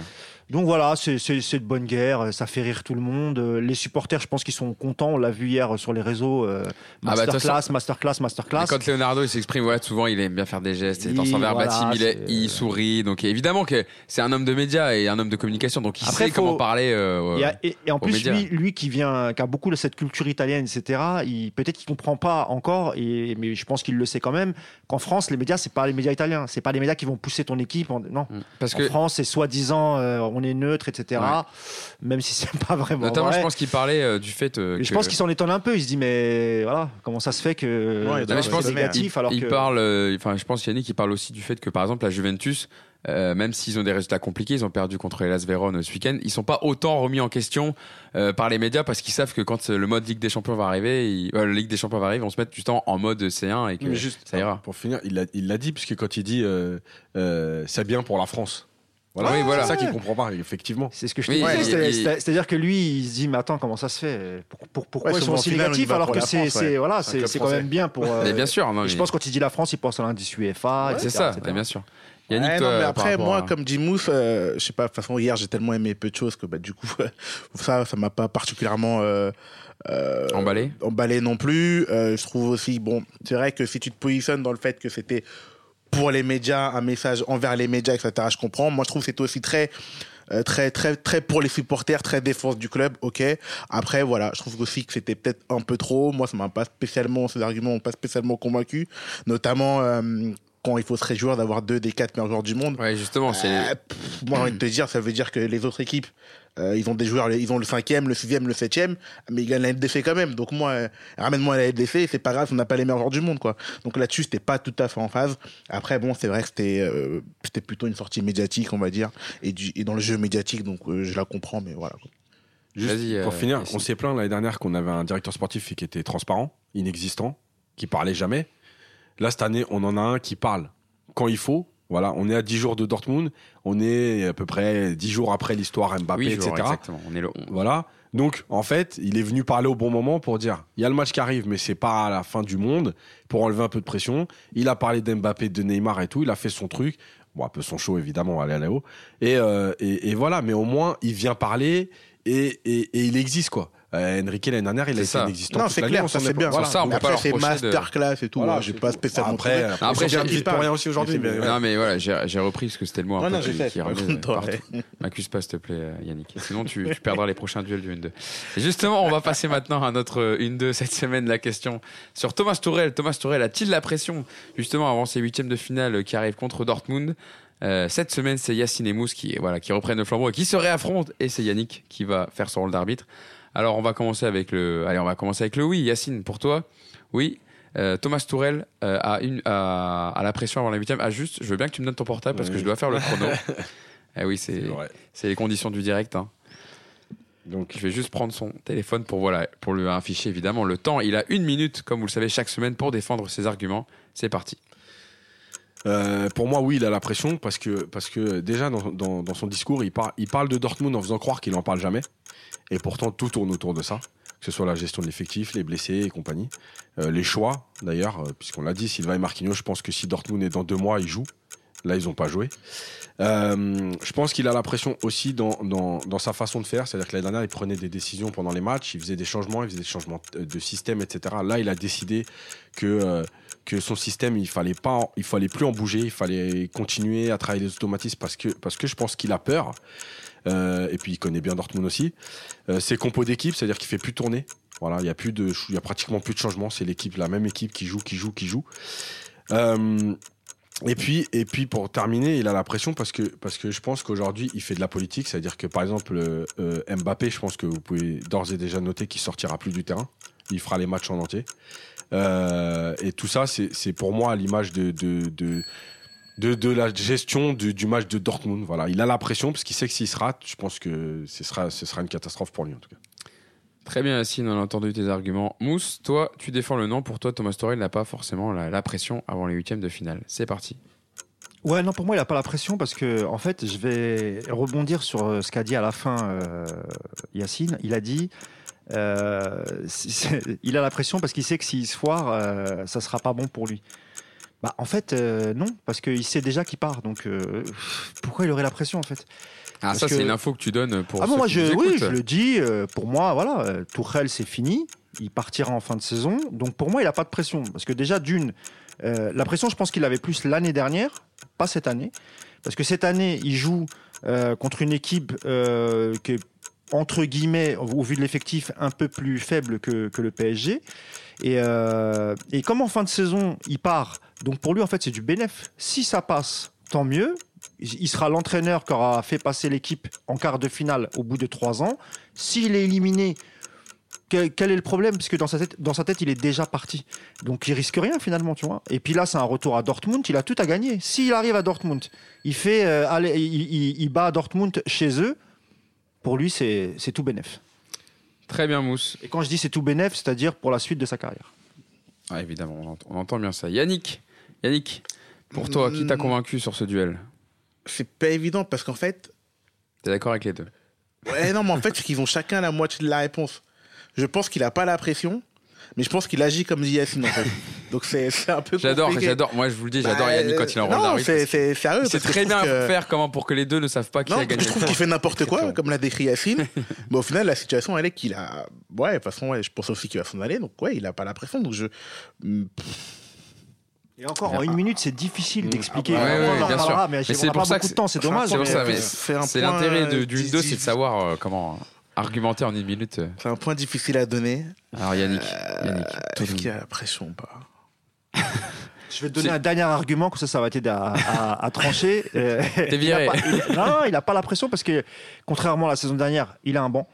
Donc voilà, c'est de bonne guerre, ça fait rire tout le monde. Euh, Les supporters, je pense qu'ils sont contents. On l'a vu hier sur les réseaux. euh, Ah bah, masterclass, masterclass, masterclass. Et quand Leonardo il s'exprime, ouais, souvent il aime bien faire des gestes. Et dans son Il- verbatim, voilà, il, est, il sourit. Donc évidemment que c'est un homme de médias et un homme de communication. Donc il Après, sait faut- comment parler. euh, Et, a- et- et en plus, médias. lui, lui qui vient, qui a beaucoup de cette culture italienne, etc. Il peut-être qu'il comprend pas encore, et mais je pense qu'il le sait quand même. Qu'en France, les médias, c'est pas les médias italiens, c'est pas les médias qui vont pousser ton équipe. en- non, Parce en que France, c'est soi-disant, euh, on est neutre, etc. Même si c'est pas vraiment notamment, vrai. je pense qu'il parlait euh, du fait euh, que je pense qu'il s'en étonne un peu. Il se dit, mais voilà, comment ça se fait que Ouais, Non, mais je pense négatif il- alors il que parle. euh, Enfin, je pense Yannick il parle aussi du fait que par exemple la Juventus, euh, même s'ils ont des résultats compliqués, ils ont perdu contre Hellas Vérone ce week-end, ils sont pas autant remis en question euh, par les médias parce qu'ils savent que quand le mode Ligue des Champions va arriver, ils, euh, la Ligue des Champions va arriver, ils vont se mettre du temps en mode C1 et que Mais juste, ça ira. Pour finir, il l'a il l'a dit, puisque quand il dit euh, euh, c'est bien pour la France. Voilà, Oui, voilà. c'est ça qu'il comprend pas, effectivement. c'est ce que je te Oui, disais. C'est-à-dire que lui, il se dit, mais attends, comment ça se fait? Pour, pour- Pourquoi Ouais, ils sont aussi négatifs alors que c'est ouais. voilà, C'est quand français. même bien pour. euh, Mais bien sûr, non, je mais- pense que quand il dit la France, il pense à l'indice UEFA. c'est ça, etc. bien sûr. Yannick, Ouais, toi, non, mais après, moi, à- comme dit Mousse, euh, je sais pas, de toute façon, hier, j'ai tellement aimé peu de choses que, bah, du coup, ça, ça m'a pas particulièrement, euh, euh, Emballé emballé non plus. Euh, je trouve aussi, bon, c'est vrai que si tu te positionnes dans le fait que c'était pour les médias, un message envers les médias, etc., je comprends. Moi, je trouve que c'était aussi très, euh, très, très, très pour les supporters, très défense du club, ok. Après, voilà, je trouve aussi que c'était peut-être un peu trop. Moi, ça m'a pas spécialement, ces arguments m'ont pas spécialement convaincu, notamment, euh, quand il faut se réjouir d'avoir deux des quatre meilleurs joueurs du monde. Ouais, justement, c'est. Euh, moi, j'ai envie de te dire, ça veut dire que les autres équipes, euh, ils ont des joueurs, ils ont le cinquième, le sixième, le septième, mais ils gagnent la LDC quand même. Donc moi, euh, ramène-moi la LDC, c'est pas grave, on n'a pas les meilleurs joueurs du monde, quoi. Donc là-dessus, c'était pas tout à fait en phase. Après, bon, c'est vrai que c'était, euh, c'était plutôt une sortie médiatique, on va dire, et, du, et dans le jeu médiatique, donc euh, je la comprends, mais voilà. quoi. Juste pour euh, finir, on s'est plaint l'année dernière qu'on avait un directeur sportif qui était transparent, inexistant, qui parlait jamais. Là, cette année, on en a un qui parle quand il faut. Voilà, on est à 10 jours de Dortmund, on est à peu près 10 jours après l'histoire Mbappé, etc. exactement. On est le 11. Voilà. Donc, en fait, il est venu parler au bon moment pour dire il y a le match qui arrive, mais c'est pas à la fin du monde, pour enlever un peu de pression. Il a parlé d'Mbappé, de Neymar et tout. Il a fait son truc. Bon, un peu son show, évidemment, aller à la haut. Et, euh, et, et voilà, mais au moins, il vient parler et, et, et il existe, quoi. Euh, Enrique, l'année dernière, il a été ça. inexistant. Non, c'est clair, on ça c'est est bien. Sur ça, on peut après, c'est reprocher de- masterclass et tout. Voilà, hein, j'ai pas spécialement Après, après, Après, j'ai un petit pour rien aussi aujourd'hui, mais. Non, mais voilà, j'ai j'ai repris parce que c'était le mot non, toi, partout. ouais. M'accuse pas, s'il te plaît, euh, Yannick. Sinon, tu, perdras les prochains duels du 1-2. Et Justement, on va passer maintenant à notre euh, 1-2 cette semaine. La question sur Thomas Tourel. Thomas Tourel a-t-il la pression, justement, avant ces huitièmes de finale euh, qui arrivent contre Dortmund? Euh, Cette semaine, c'est Yacine et Mousse qui, voilà, qui reprennent le flambeau et qui se réaffrontent. Et c'est Yannick qui va faire son rôle d'arbitre. Alors, on va commencer avec le, allez, on va commencer avec le oui. Yacine, pour toi, oui. Euh, Thomas Tourel euh, a, une, a, a la pression avant la huitième. Ah, juste, je veux bien que tu me donnes ton portable parce que je dois faire le chrono. eh oui, c'est c'est les conditions du direct. hein. Donc, Je vais juste prendre son téléphone pour, voilà, pour lui afficher évidemment le temps. Il a une minute, comme vous le savez, chaque semaine pour défendre ses arguments. C'est parti. Euh, pour moi, oui, il a la pression parce que, parce que déjà dans, dans, dans son discours, il, par- il parle de Dortmund en faisant croire qu'il n'en parle jamais. Et pourtant, tout tourne autour de ça. Que ce soit la gestion de l'effectif, les blessés et compagnie. Euh, les choix, d'ailleurs, euh, puisqu'on l'a dit, Silva et Marquinhos, je pense que si Dortmund est dans deux mois, ils jouent. Là, ils n'ont pas joué. Euh, je pense qu'il a la pression aussi dans, dans, dans sa façon de faire. C'est-à-dire que l'année dernière, il prenait des décisions pendant les matchs, il faisait des changements, il faisait des changements de système, etc. Là, il a décidé que, que son système, il fallait fallait plus en bouger, il fallait continuer à travailler les automatismes parce que, parce que je pense qu'il a peur. Euh, et puis il connaît bien Dortmund aussi. Euh, ses compos d'équipe, c'est-à-dire qu'il fait plus tourner. Voilà, il y a plus de, il y a pratiquement plus de changements. C'est l'équipe, la même équipe qui joue, qui joue, qui joue. Euh, et puis, et puis pour terminer, il a la pression parce que, parce que je pense qu'aujourd'hui, il fait de la politique. C'est-à-dire que, par exemple, euh, Mbappé, je pense que vous pouvez d'ores et déjà noter qu'il sortira plus du terrain. Il fera les matchs en entier. Et tout ça, c'est c'est pour moi à l'image de, de, de la gestion du, du match de Dortmund. Voilà. Il a la pression parce qu'il sait que s'il se rate, je pense que ce sera, ce sera une catastrophe pour lui, en tout cas. Très bien, Yacine, on a entendu tes arguments. Mousse, toi, tu défends le nom. Pour toi, Thomas Tuchel n'a pas forcément la, la pression avant les huitièmes de finale. C'est parti. Ouais, non, pour moi, il n'a pas la pression parce que, en fait, je vais rebondir sur euh, ce qu'a dit à la fin euh, Yacine. Il a dit. euh, il a la pression parce qu'il sait que s'il se foire, euh, ça sera pas bon pour lui. Bah, en fait, euh, non, parce qu'il sait déjà qu'il part. Donc, euh, pourquoi il aurait la pression, en fait? Ah, Parce ça, que- c'est une info que tu donnes pour. Ah bon, moi, je, oui, je le dis. euh, pour moi, voilà, Tourelle, c'est fini. Il partira en fin de saison. Donc, pour moi, il n'a pas de pression. Parce que déjà, d'une, la pression, je pense qu'il avait plus l'année dernière, pas cette année. Parce que cette année, il joue contre une équipe qui est, entre guillemets, au vu de l'effectif, un peu plus faible que, que le PSG. Et, euh, et comme en fin de saison, il part, donc pour lui, en fait, c'est du bénéf. Si ça passe, tant mieux. Il sera l'entraîneur qui aura fait passer l'équipe en quart de finale au bout de trois ans. S'il est éliminé, quel, est le problème? Puisque dans sa, tête, dans sa tête, il est déjà parti. Donc il risque rien finalement, tu. Et puis là, c'est un retour à Dortmund. Il a tout à gagner. S'il arrive à Dortmund, il fait, euh, il, Dortmund chez eux. Pour lui, c'est c'est tout bénéf. Très bien, Mousse. Et quand je dis c'est tout bénéf, c'est-à-dire pour la suite de sa carrière. Ah, évidemment, on entend, on entend bien ça. Yannick, Yannick, pour toi, qui t'a Mm. convaincu sur ce duel? C'est pas évident parce qu'en fait, T'es d'accord avec les deux? Ouais, non, mais en fait, c'est qu'ils ont chacun la moitié de la réponse. Je pense qu'il a pas la pression, mais je pense qu'il agit comme dit Yacine en fait. Donc c'est c'est un peu J'adore, j'adore. Moi, je vous le dis, j'adore Bah, Yannick quand il est en rôle Non, d'arbitre. c'est c'est sérieux. Que très bien que- faire comment pour que les deux ne savent pas qui Non, a gagné. je trouve qu'il fait n'importe quoi, comme l'a décrit Yacine. mais au final, la situation, elle est qu'il a. Ouais, de toute façon, ouais, je pense aussi qu'il va s'en aller. Donc, ouais, il a pas la pression. Donc, je. Hmm, Et encore, en une minute, c'est difficile d'expliquer. Ouais, ouais, on en bien parlera, sûr. mais, c'est pour pas ça beaucoup que de temps, c'est dommage. C'est c'est c'est l'intérêt de- du dis- judo, dis- c'est de savoir euh, comment argumenter en une minute. euh. C'est un point difficile à donner. Alors Yannick, Yannick, Est-ce tout- qu'il y a la pression ou pas? Je vais te donner un dernier argument, comme ça, ça va t'aider à, à- à trancher. Euh, T'es il a viré. pas- il- non, non, il n'a pas la pression parce que, contrairement à la saison dernière, il a un banc.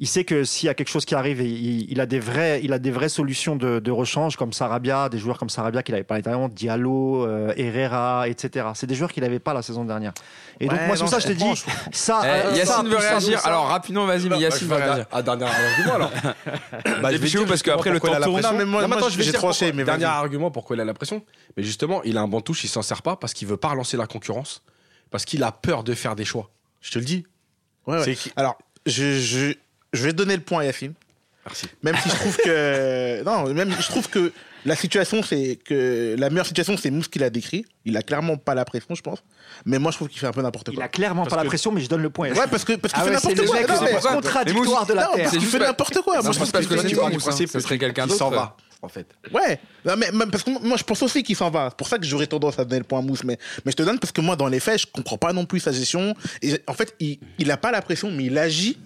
Il sait que s'il y a quelque chose qui arrive, il, il a, des vrais, il a des vraies solutions de, de rechange, comme Sarabia, des joueurs comme Sarabia qu'il avait pas l'année dernière, Diallo, euh, Herrera, etc. C'est des joueurs qu'il n'avait pas la saison dernière. Et donc, Ouais, moi, sur non, ça, je je te dis, comprends, je ça. Eh, euh, Yacine veut réagir. ça, Alors rapidement, vas-y, mais Yacine veut réagir. Un dernier argument alors. bah, Dépêchez-vous, parce qu'après, le temps tourne. Non, mais moi- moi, attends, j'ai vais dire tranché, pourquoi. mais Dernier argument pourquoi il a la pression. Mais justement, il a un banc de touche, il s'en sert pas parce qu'il veut pas relancer la concurrence, parce qu'il a peur de faire des choix. Je te le dis. Alors, je, je, vais donner le point à Yacine. Merci. Même si je trouve que. non, même je trouve que la situation, c'est que. La meilleure situation, c'est Mousse qui l'a décrit. Il a clairement pas la pression, je pense. Mais moi, je trouve qu'il fait un peu n'importe Il quoi. a clairement pas la que- pression, mais je donne le point. Ouais, parce que parce qu'il Ah fait ouais, n'importe quoi. mec Non, mais- contradictoire de la non, Terre. parce qu'il fait pas- n'importe quoi. Non, Moi, je pense parce qu'il que fait c'est du principe, ce serait quelqu'un Il d'autre. s'en va, en fait. Ouais, non, mais, mais parce que moi je pense aussi qu'il s'en va. C'est pour ça que j'aurais tendance à donner le point à Mousse. Mais, mais je te donne parce que moi, dans les faits, je comprends pas non plus sa gestion. Et en fait, il, il a pas la pression, mais il agit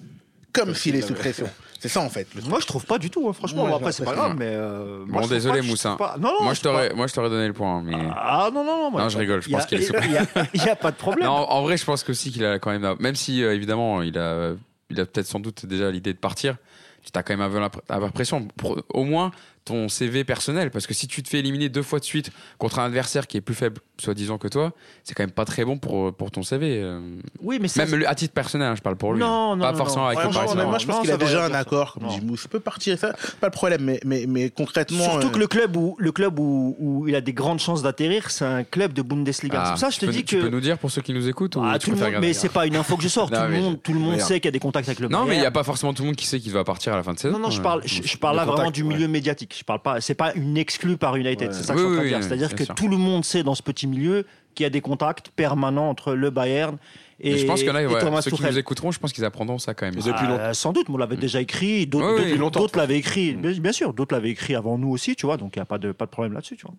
comme s'il est sous pression. C'est ça en fait. Moi, je trouve pas du tout, hein, franchement. Ouais, Bon, après, c'est pas l'impression. grave, mais. euh, Bon, désolé, pas Moussin. pas- Non, non, Moi, je je t'aurais, pas- moi, je t'aurais donné le point, mais. Ah non, non, non. moi, Non, je rigole, je pense qu'il est sous Il y a- il y a pas de problème. Non, en vrai, je pense que aussi qu'il a quand même, même si euh, évidemment il a, il a peut-être sans doute déjà l'idée de partir. Tu as quand même un peu l'impr- avoir pression, pour au moins ton CV personnel, parce que si tu te fais éliminer deux fois de suite contre un adversaire qui est plus faible, soi-disant que toi, c'est quand même pas très bon pour pour ton CV. euh. Oui, mais ça, Même lui, à titre personnel, hein, je parle pour lui. Non, hein. non, pas non, forcément non. avec Ouais, le moi, je pense qu'il a ça va déjà un accord, comme dit. Il peut partir, ça, pas le problème. Mais, mais, mais concrètement. Surtout euh, que le club où le club où, où il a des grandes chances d'atterrir, c'est un club de Bundesliga. Ah, ça je tu te peux- dis tu que peux nous dire pour ceux qui nous écoutent ou Ah, tu tout le préfères monde, mais c'est pas une info que je sors. Tout le monde, tout le monde sait qu'il y a des contacts avec le Non, mais il n'y a pas forcément tout le monde qui sait qu'il va partir à la fin de saison. Non, non, je Ouais. parle, je, je parle là vraiment du ouais. milieu médiatique. Je parle pas, c'est pas une exclue par United. Ouais. C'est ça que Oui, je suis en train oui, de dire. oui, C'est-à-dire que sûr. tout le monde sait dans ce petit milieu qu'il y a des contacts permanents entre le Bayern et, Mais je pense a, et ouais, Thomas ceux qui Tuchel. nous écouteront, je pense qu'ils apprendront ça quand même. Depuis Ah, longtemps. sans doute, mais on l'avait déjà écrit. D'autres Ouais, d'autres l'avaient écrit. Mm. Bien, sûr, d'autres l'avaient écrit avant nous aussi, tu vois. Donc il n'y a pas de, pas de problème là-dessus, tu vois.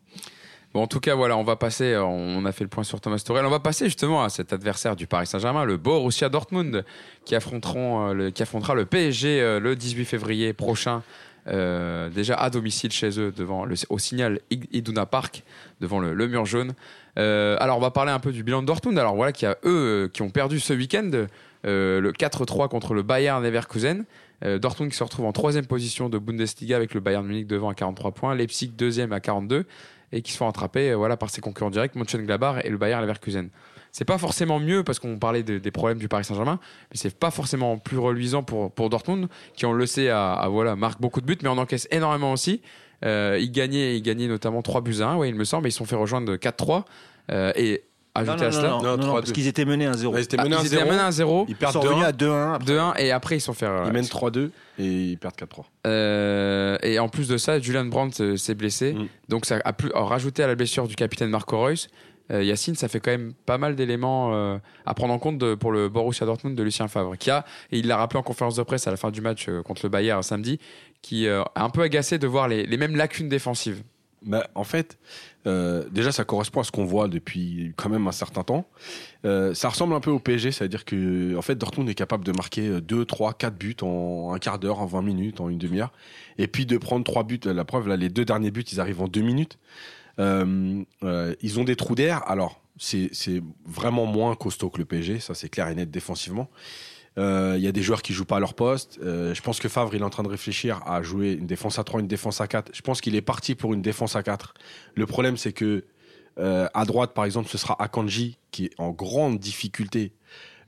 Bon, en tout cas, voilà, on va passer, on a fait le point sur Thomas Tuchel, on va passer justement à cet adversaire du Paris Saint-Germain, le Borussia Dortmund, qui, affronteront, euh, le, qui affrontera le PSG euh, le 18 février prochain, euh, déjà à domicile chez eux, devant le, au signal Id- Iduna Park, devant le, mur jaune. Euh, alors, on va parler un peu du bilan de Dortmund. Alors voilà, qui a eux euh, qui ont perdu ce week-end le 4-3 contre le Bayern Leverkusen. Dortmund qui se retrouve en troisième position de Bundesliga avec le Bayern Munich devant à 43 points, Leipzig deuxième à 42 et qui se font rattraper voilà, par ses concurrents directs, Mönchengladbach et le Bayern Leverkusen. C'est pas forcément mieux parce qu'on parlait de- des problèmes du Paris Saint-Germain, mais c'est pas forcément plus reluisant pour, pour Dortmund qui on le sait à, à, voilà marque beaucoup de buts, mais on encaisse énormément aussi. Euh, ils gagnaient, ils gagnaient notamment 3 buts à 1, ouais, il me semble, et ils se sont fait rejoindre de 4-3 euh, et ajouter à cela. non, Non, non, non, 3-2. parce qu'ils étaient menés 1-0. Ouais, ils étaient Ah, menés ils étaient 1-0, menés à 0, Ils Ils perdent sont revenus 2-1, à 2-1. après. 2-1 et après ils sont fait. ils mènent 3-2 et ils perdent 4-3. Euh, et en plus de ça, Julian Brandt euh, s'est blessé. Mm. Donc ça a plus, a rajouté à la blessure du capitaine Marco Reus. Euh, Yacine, ça fait quand même pas mal d'éléments euh, à prendre en compte pour le Borussia Dortmund de Lucien Favre, qui a, et il l'a rappelé en conférence de presse à la fin du match euh, contre le Bayern samedi, qui a un peu agacé de voir les, mêmes lacunes défensives. Bah, en fait, déjà, ça correspond à ce qu'on voit depuis quand même un certain temps. Ça ressemble un peu au PSG, c'est-à-dire que en fait, Dortmund est capable de marquer 2, 3, 4 buts en un quart d'heure, en 20 minutes, en une demi-heure, et puis de prendre 3 buts. La preuve, là, les deux derniers buts, ils arrivent en 2 minutes. Euh, euh, ils ont des trous d'air. Alors, c'est vraiment moins costaud que le PSG, ça c'est clair et net défensivement. Euh, Il y a des joueurs qui jouent pas à leur poste. Je pense que Favre, il est en train de réfléchir à jouer une défense à 3, une défense à 4. Je pense qu'il est parti pour une défense à 4. Le problème, c'est que à droite, par exemple, ce sera Akanji qui est en grande difficulté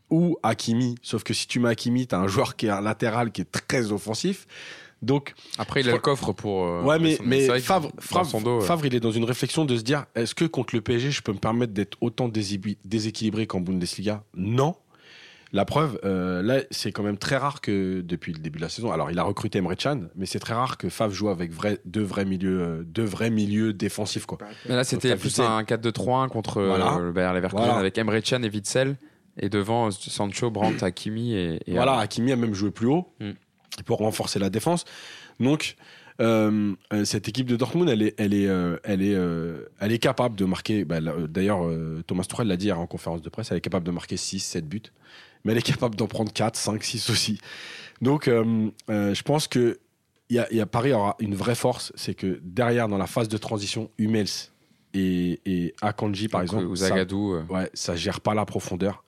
ou Hakimi. Sauf que si tu mets Hakimi, tu as un joueur qui est un latéral qui est très offensif. Donc, Après, il a le coffre pour. euh, ouais, mais, son- mais Favre, dans Favre, dos, Favre, il est dans une réflexion de se dire est-ce que contre le PSG, je peux me permettre d'être autant déséquilibré qu'en Bundesliga? Non. La preuve, euh, là, c'est quand même très rare que depuis le début de la saison. Alors, il a recruté Emre Can, mais c'est très rare que Favre joue avec vrai, deux vrais milieux, euh, deux vrais milieux défensifs, quoi. Mais là, c'était plus un 4-2-3-1 contre euh, Voilà. le Bayern Leverkusen Voilà. avec Emre Can et Witzel. Et devant Sancho, Brandt, Hakimi et, et Voilà, Hakimi a même joué plus haut Mm. Pour renforcer la défense. Donc, euh, euh, cette équipe de Dortmund, elle est, elle est, euh, elle est, euh, elle est capable de marquer. bah, D'ailleurs, Thomas Tuchel l'a dit hier en conférence de presse, elle est capable de marquer 6, 7 buts, mais elle est capable d'en prendre 4, 5, 6 aussi. Donc, je pense que y a, y a Paris aura une vraie force, c'est que derrière, dans la phase de transition, Hummels et, et Akanji, par exemple, ou ça- Zagadou. Ouais, ça gère pas la profondeur.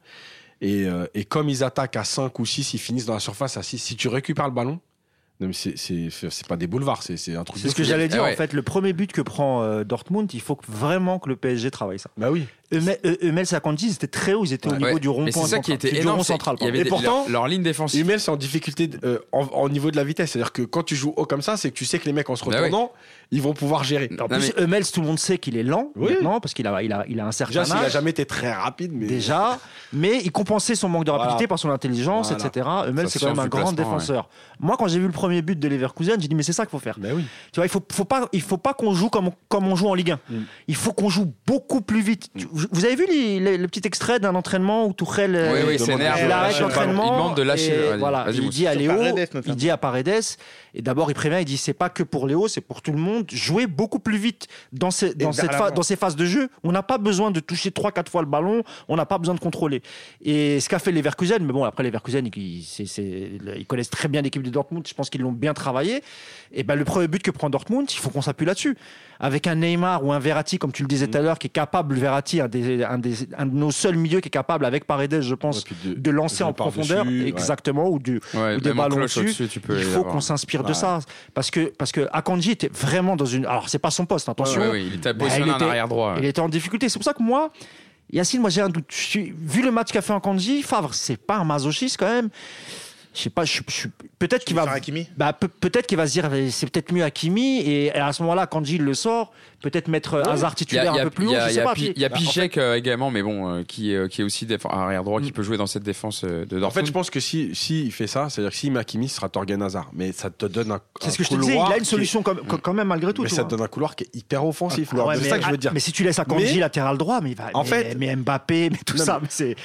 Et, euh, et comme ils attaquent à 5 ou 6, ils finissent dans la surface à 6. Si tu récupères le ballon, c'est- pas des boulevards, c'est un truc C'est ce que j'allais dire. Ouais. En fait, le premier but que prend euh, Dortmund, il faut que- vraiment que le PSG travaille ça. Bah oui. Hummel euh, Hummels et Akanji, ils étaient très hauts. Ils étaient au niveau du rond-point. Mais c'est ça qui central. était énorme. central. Et pourtant, leur, ligne défensive. Hummels, c'est en difficulté euh, en, niveau de la vitesse. C'est-à-dire que quand tu joues haut comme ça, c'est que tu sais que les mecs, en se Bah retournant, ils vont pouvoir gérer. En plus, Hummels, tout le monde sait qu'il est lent maintenant parce qu'il a, il a, il a un certain Déjà, s'il a jamais été très rapide, mais. Déjà, mais il compensait son manque de rapidité par son intelligence, etc. Hummels, Sa c'est quand même un grand défenseur. Moi, quand j'ai vu le premier but de Leverkusen, j'ai dit mais c'est ça qu'il faut faire. Mais oui. Tu vois, il faut, faut pas, il faut pas qu'on joue comme, comme on joue en Ligue 1. Mm. Il faut qu'on joue beaucoup plus vite. Vous avez vu les- les- le petit extrait d'un entraînement où Tourelle euh, Oui, oui, il demande- s'énerve. il de arrête l'entraînement. Il demande de lâcher. et voilà, il dit à Léo, Paredes, il dit à Paredes, et d'abord il prévient, il dit c'est pas que pour Léo, c'est pour tout le monde. Jouer beaucoup plus vite dans, ces, dans, cette ces phases de jeu. On n'a pas besoin de toucher 3-4 fois le ballon, on n'a pas besoin de contrôler. Et ce qu'a fait Leverkusen, mais bon, après Leverkusen, ils, c'est- c'est- ils connaissent très bien l'équipe de Dortmund, je pense qu'ils l'ont bien travaillé. Et ben le premier but que prend Dortmund, il faut qu'on s'appuie là-dessus. Avec un Neymar ou un Verratti, comme tu le disais tout à l'heure, qui est capable, Verratti, un, des, un, des- un de nos seuls milieux qui est capable, avec Paredes, je pense, Ouais, de- de lancer en profondeur, ouais. exactement, ou, du, Ouais, ou des ballons cloche au-dessus. au-dessus, tu peux Il faut avoir. qu'on s'inspire de ça. Parce que, parce que Akanji était vraiment dans une. Alors, c'est pas son poste, attention. Ouais, ouais, il était positionné il en était- arrière droit. Il était en difficulté. C'est pour ça que moi, Yacine, moi j'ai un doute. Je suis- vu le match qu'a fait Akanji, Favre, c'est pas un masochiste quand même. Je sais pas, je, je suis- peut-être qu'il va. Hakimi? Bah, pe- peut-être qu'il va se dire c'est peut-être mieux Hakimi et à ce moment-là quand Gilles le sort peut-être mettre Hazard Il y a, titulaire a- un peu plus haut je il y sais a pas il y Pichek euh, également, mais bon, euh, qui, euh, qui est aussi arrière droit, qui peut jouer dans cette défense euh, de En fait, je pense que si, si il fait ça, c'est-à-dire que s'il met Hakimi, ce sera Torgan Hazard. Mais ça te donne un. c'est ce que je te disais il couloir a une qui- solution quand même malgré tout Mais ça te donne un couloir qui est hyper offensif. Ah ouais, c'est mais, ça que je veux dire. mais si tu laisses Akanji Mais- latéral droit mais il va En fait- mais Mbappé mais tout ça c'est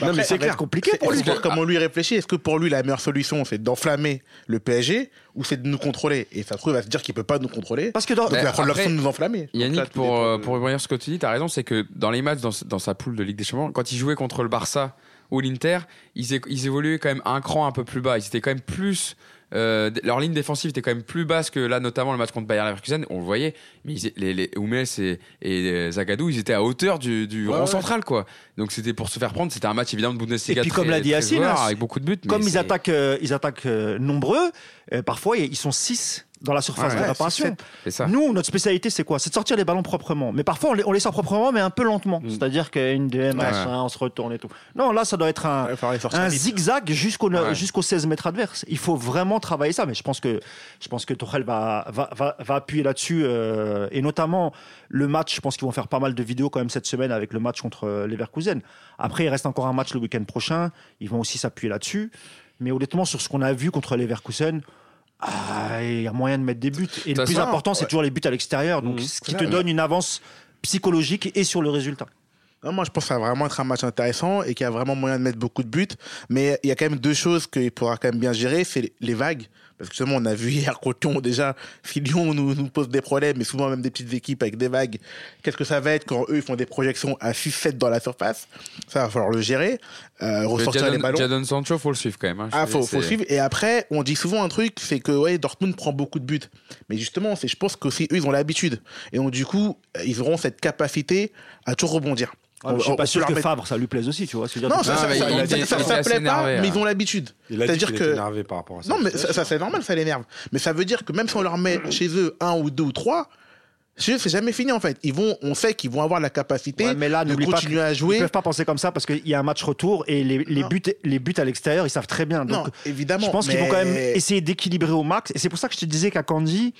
compliqué pour lui comment lui réfléchit. Est-ce que pour lui, la meilleure solution, c'est d'enflammer le PSG ou c'est de nous contrôler Et ça se trouve, il va se dire qu'il peut pas nous contrôler. parce que dans, Donc il va prendre l'option de nous enflammer. Yannick, là, pour, dépend euh, pour rebondir sur ce que tu dis, tu as raison, c'est que dans les matchs, dans, dans sa poule de Ligue des Champions, quand il jouait contre le Barça ou l'Inter, ils, ils évoluaient quand même un cran un peu plus bas. Ils étaient quand même plus. Euh, leur ligne défensive était quand même plus basse que là, notamment le match contre Bayer Leverkusen. On le voyait, mais ils, les, les Hummels et, et euh, Zagadou, ils étaient à hauteur du, du Ouais, rond ouais. central, quoi. Donc c'était pour se faire prendre. C'était un match évidemment de Bundesliga. Et puis, très- comme l'a dit joueur, hein, avec beaucoup de buts. comme ils attaquent euh, ils attaquent euh, nombreux euh, parfois ils sont 6 dans la surface Ouais, de ouais, réparation six. Nous, notre spécialité, c'est quoi? C'est de sortir les ballons proprement. Mais parfois, on les, on les sort proprement, mais un peu lentement. Mm. C'est-à-dire qu'une DM, machin, on se retourne et tout. Non, là, ça doit être un, Ouais, zigzag jusqu'au Ouais. jusqu'aux 16 mètres adverses. Il faut vraiment travailler ça. Mais je pense que, je pense que Tuchel va, va, va, va appuyer là-dessus. euh, et notamment, le match, je pense qu'ils vont faire pas mal de vidéos quand même cette semaine avec le match contre euh, Leverkusen. Après, il reste encore un match le week-end prochain. Ils vont aussi s'appuyer là-dessus. Mais honnêtement, sur ce qu'on a vu contre Leverkusen, ah, il y a moyen de mettre des buts. Et le plus façon, important, c'est ouais. toujours les buts à l'extérieur. Donc, Mhm. ce qui te donne une avance psychologique et sur le résultat. Non, moi, je pense que ça va vraiment être un match intéressant et qu'il y a vraiment moyen de mettre beaucoup de buts. Mais il y a quand même deux choses qu'il pourra quand même bien gérer, c'est les- les vagues. Parce que justement, on a vu hier qu'au Lyon, déjà, si Lyon nous, nous pose des problèmes, et souvent même des petites équipes avec des vagues, qu'est-ce que ça va être quand eux, ils font des projections à 6-7 dans la surface? Ça va falloir le gérer, euh, ressortir les Jadon, ballons. Jadon Sancho, faut le suivre quand même. hein. Ah, faut, faut suivre. Et après, on dit souvent un truc, c'est que ouais, Dortmund prend beaucoup de buts. Mais justement, c'est, je pense qu'aussi eux, ils ont l'habitude. Et donc, du coup, euh, ils auront cette capacité à toujours rebondir. Je suis On- pas sûr que Favre, ça lui plaise aussi, tu vois. Non, dire. ça, Non, ça, ça, plaît pas, énervé, mais ils ont l'habitude. Il a dit C'est-à-dire que- énervé par rapport à ça. Non, mais ça, ça, c'est normal, ça l'énerve. Mais ça veut dire que même si on leur met chez eux un ou deux ou trois, chez eux, c'est jamais fini en fait. Ils vont, on sait qu'ils vont avoir la capacité Ouais, mais là, de pas continuer à Ils jouer. peuvent pas penser comme ça parce qu'il y a un match retour et les, les Non. buts, les buts à l'extérieur, ils savent très bien. Non, Donc, évidemment. je pense qu'ils vont quand même essayer d'équilibrer au max. Et c'est pour ça que je te disais qu'à Candy,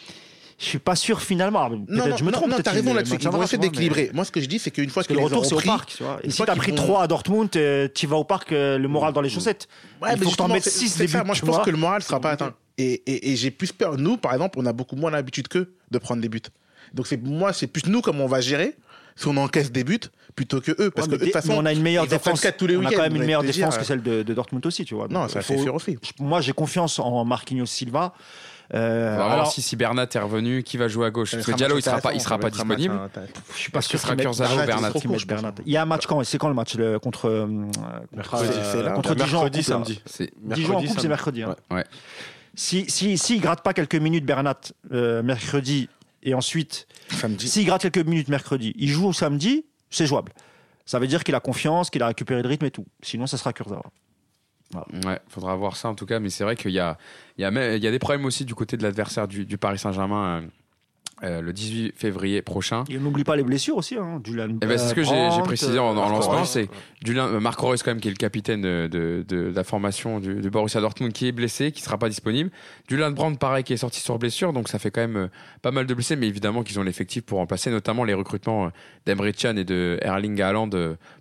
je suis pas sûr finalement. Peut-être Non, non, je me non, trompe. non, peut-être t'as raison là-dessus. Ils vont essayer d'équilibrer. Moi, ce que je dis, c'est qu'une fois que le retour, c'est au parc. Tu vois. Si t'as pris vont- 3 à Dortmund, euh, tu vas au parc, euh, le moral dans les chaussettes. Ouais, Il faut que t'en mettes c'est- 6 c'est des ça. buts. Moi, je pense que le moral sera pas atteint. Et, et, et j'ai plus peur. Nous, par exemple, on a beaucoup moins l'habitude qu'eux de prendre des buts. Donc, c'est moi, c'est plus nous comment on va gérer si on encaisse des buts plutôt que eux. Parce Ouais, que de toute façon, on a une meilleure défense. tous les on a quand même une meilleure dire, défense euh, que celle de, de Dortmund aussi, tu vois. Non, Donc, ça fait faut- sûr aussi. Moi, j'ai confiance en Marquinhos Silva. Euh, On va voir alors, si, si Bernat est revenu, qui va jouer à gauche? Parce que Diallo, il sera pas, il sera pas match disponible. je suis pas Est-ce que sûr ce sera ou Bernat, Bernat. Il y a un match quand C'est quand le match le- contre euh, Mercredi, là. contre Dijon Mercredi, samedi. Dijon en coupe, c'est mercredi. hein. Ouais. Si si s'il gratte pas quelques minutes Bernat euh, mercredi et ensuite Samedi. s'il gratte quelques minutes mercredi, il joue au samedi, c'est jouable. Ça veut dire qu'il a confiance, qu'il a récupéré le rythme et tout. Sinon, ça sera Kurzawa. Ouais, faudra voir ça en tout cas, mais c'est vrai qu'il y a, il y, a des problèmes aussi du côté de l'adversaire du, du Paris Saint-Germain euh, le 18 février prochain. Et n'oublie pas les blessures aussi. Hein. Dylan Eh ben, c'est ce que j'ai- précisé en- en lancement, c'est-. Julien, euh, Marc Reus, quand même, qui est le capitaine de, de- de la formation du, du Borussia Dortmund, qui est blessé, qui sera pas disponible. Julian Brandt, pareil, qui est sorti sur blessure, donc ça fait quand même euh, pas mal de blessés, mais évidemment qu'ils ont l'effectif pour remplacer, notamment les recrutements d'Emre Can et de Erling Haaland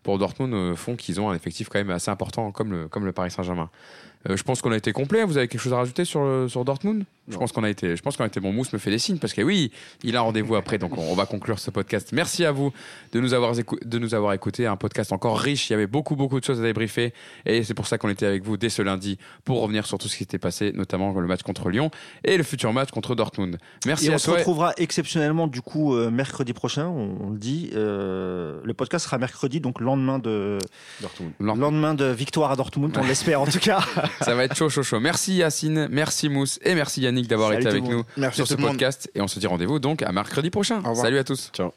pour Dortmund font qu'ils ont un effectif quand même assez important, comme le, comme le Paris Saint-Germain. Euh, je pense qu'on a été complet. Vous avez quelque chose à rajouter sur, le- sur Dortmund? Je pense qu'on a été. Je pense qu'on a été bon. Mousse me fait des signes parce que oui, il a rendez-vous après. Donc on, on va conclure ce podcast. Merci à vous de nous avoir de nous avoir écouté. Un podcast encore riche. Il y avait beaucoup beaucoup de choses à débriefer et c'est pour ça qu'on était avec vous dès ce lundi pour revenir sur tout ce qui s'était passé, notamment le match contre Lyon et le futur match contre Dortmund. Merci Et à on se toi. retrouvera exceptionnellement du coup euh, mercredi prochain, on, on le dit. Euh, le podcast sera mercredi, donc lendemain de, Dortmund. Lendemain de victoire à Dortmund, on l'espère en tout cas. Ça va être chaud chaud chaud. Merci Yacine, merci Mousse et merci Yannick d'avoir été avec nous Merci sur ce podcast et on se dit rendez-vous donc à mercredi prochain. Salut à tous. Ciao.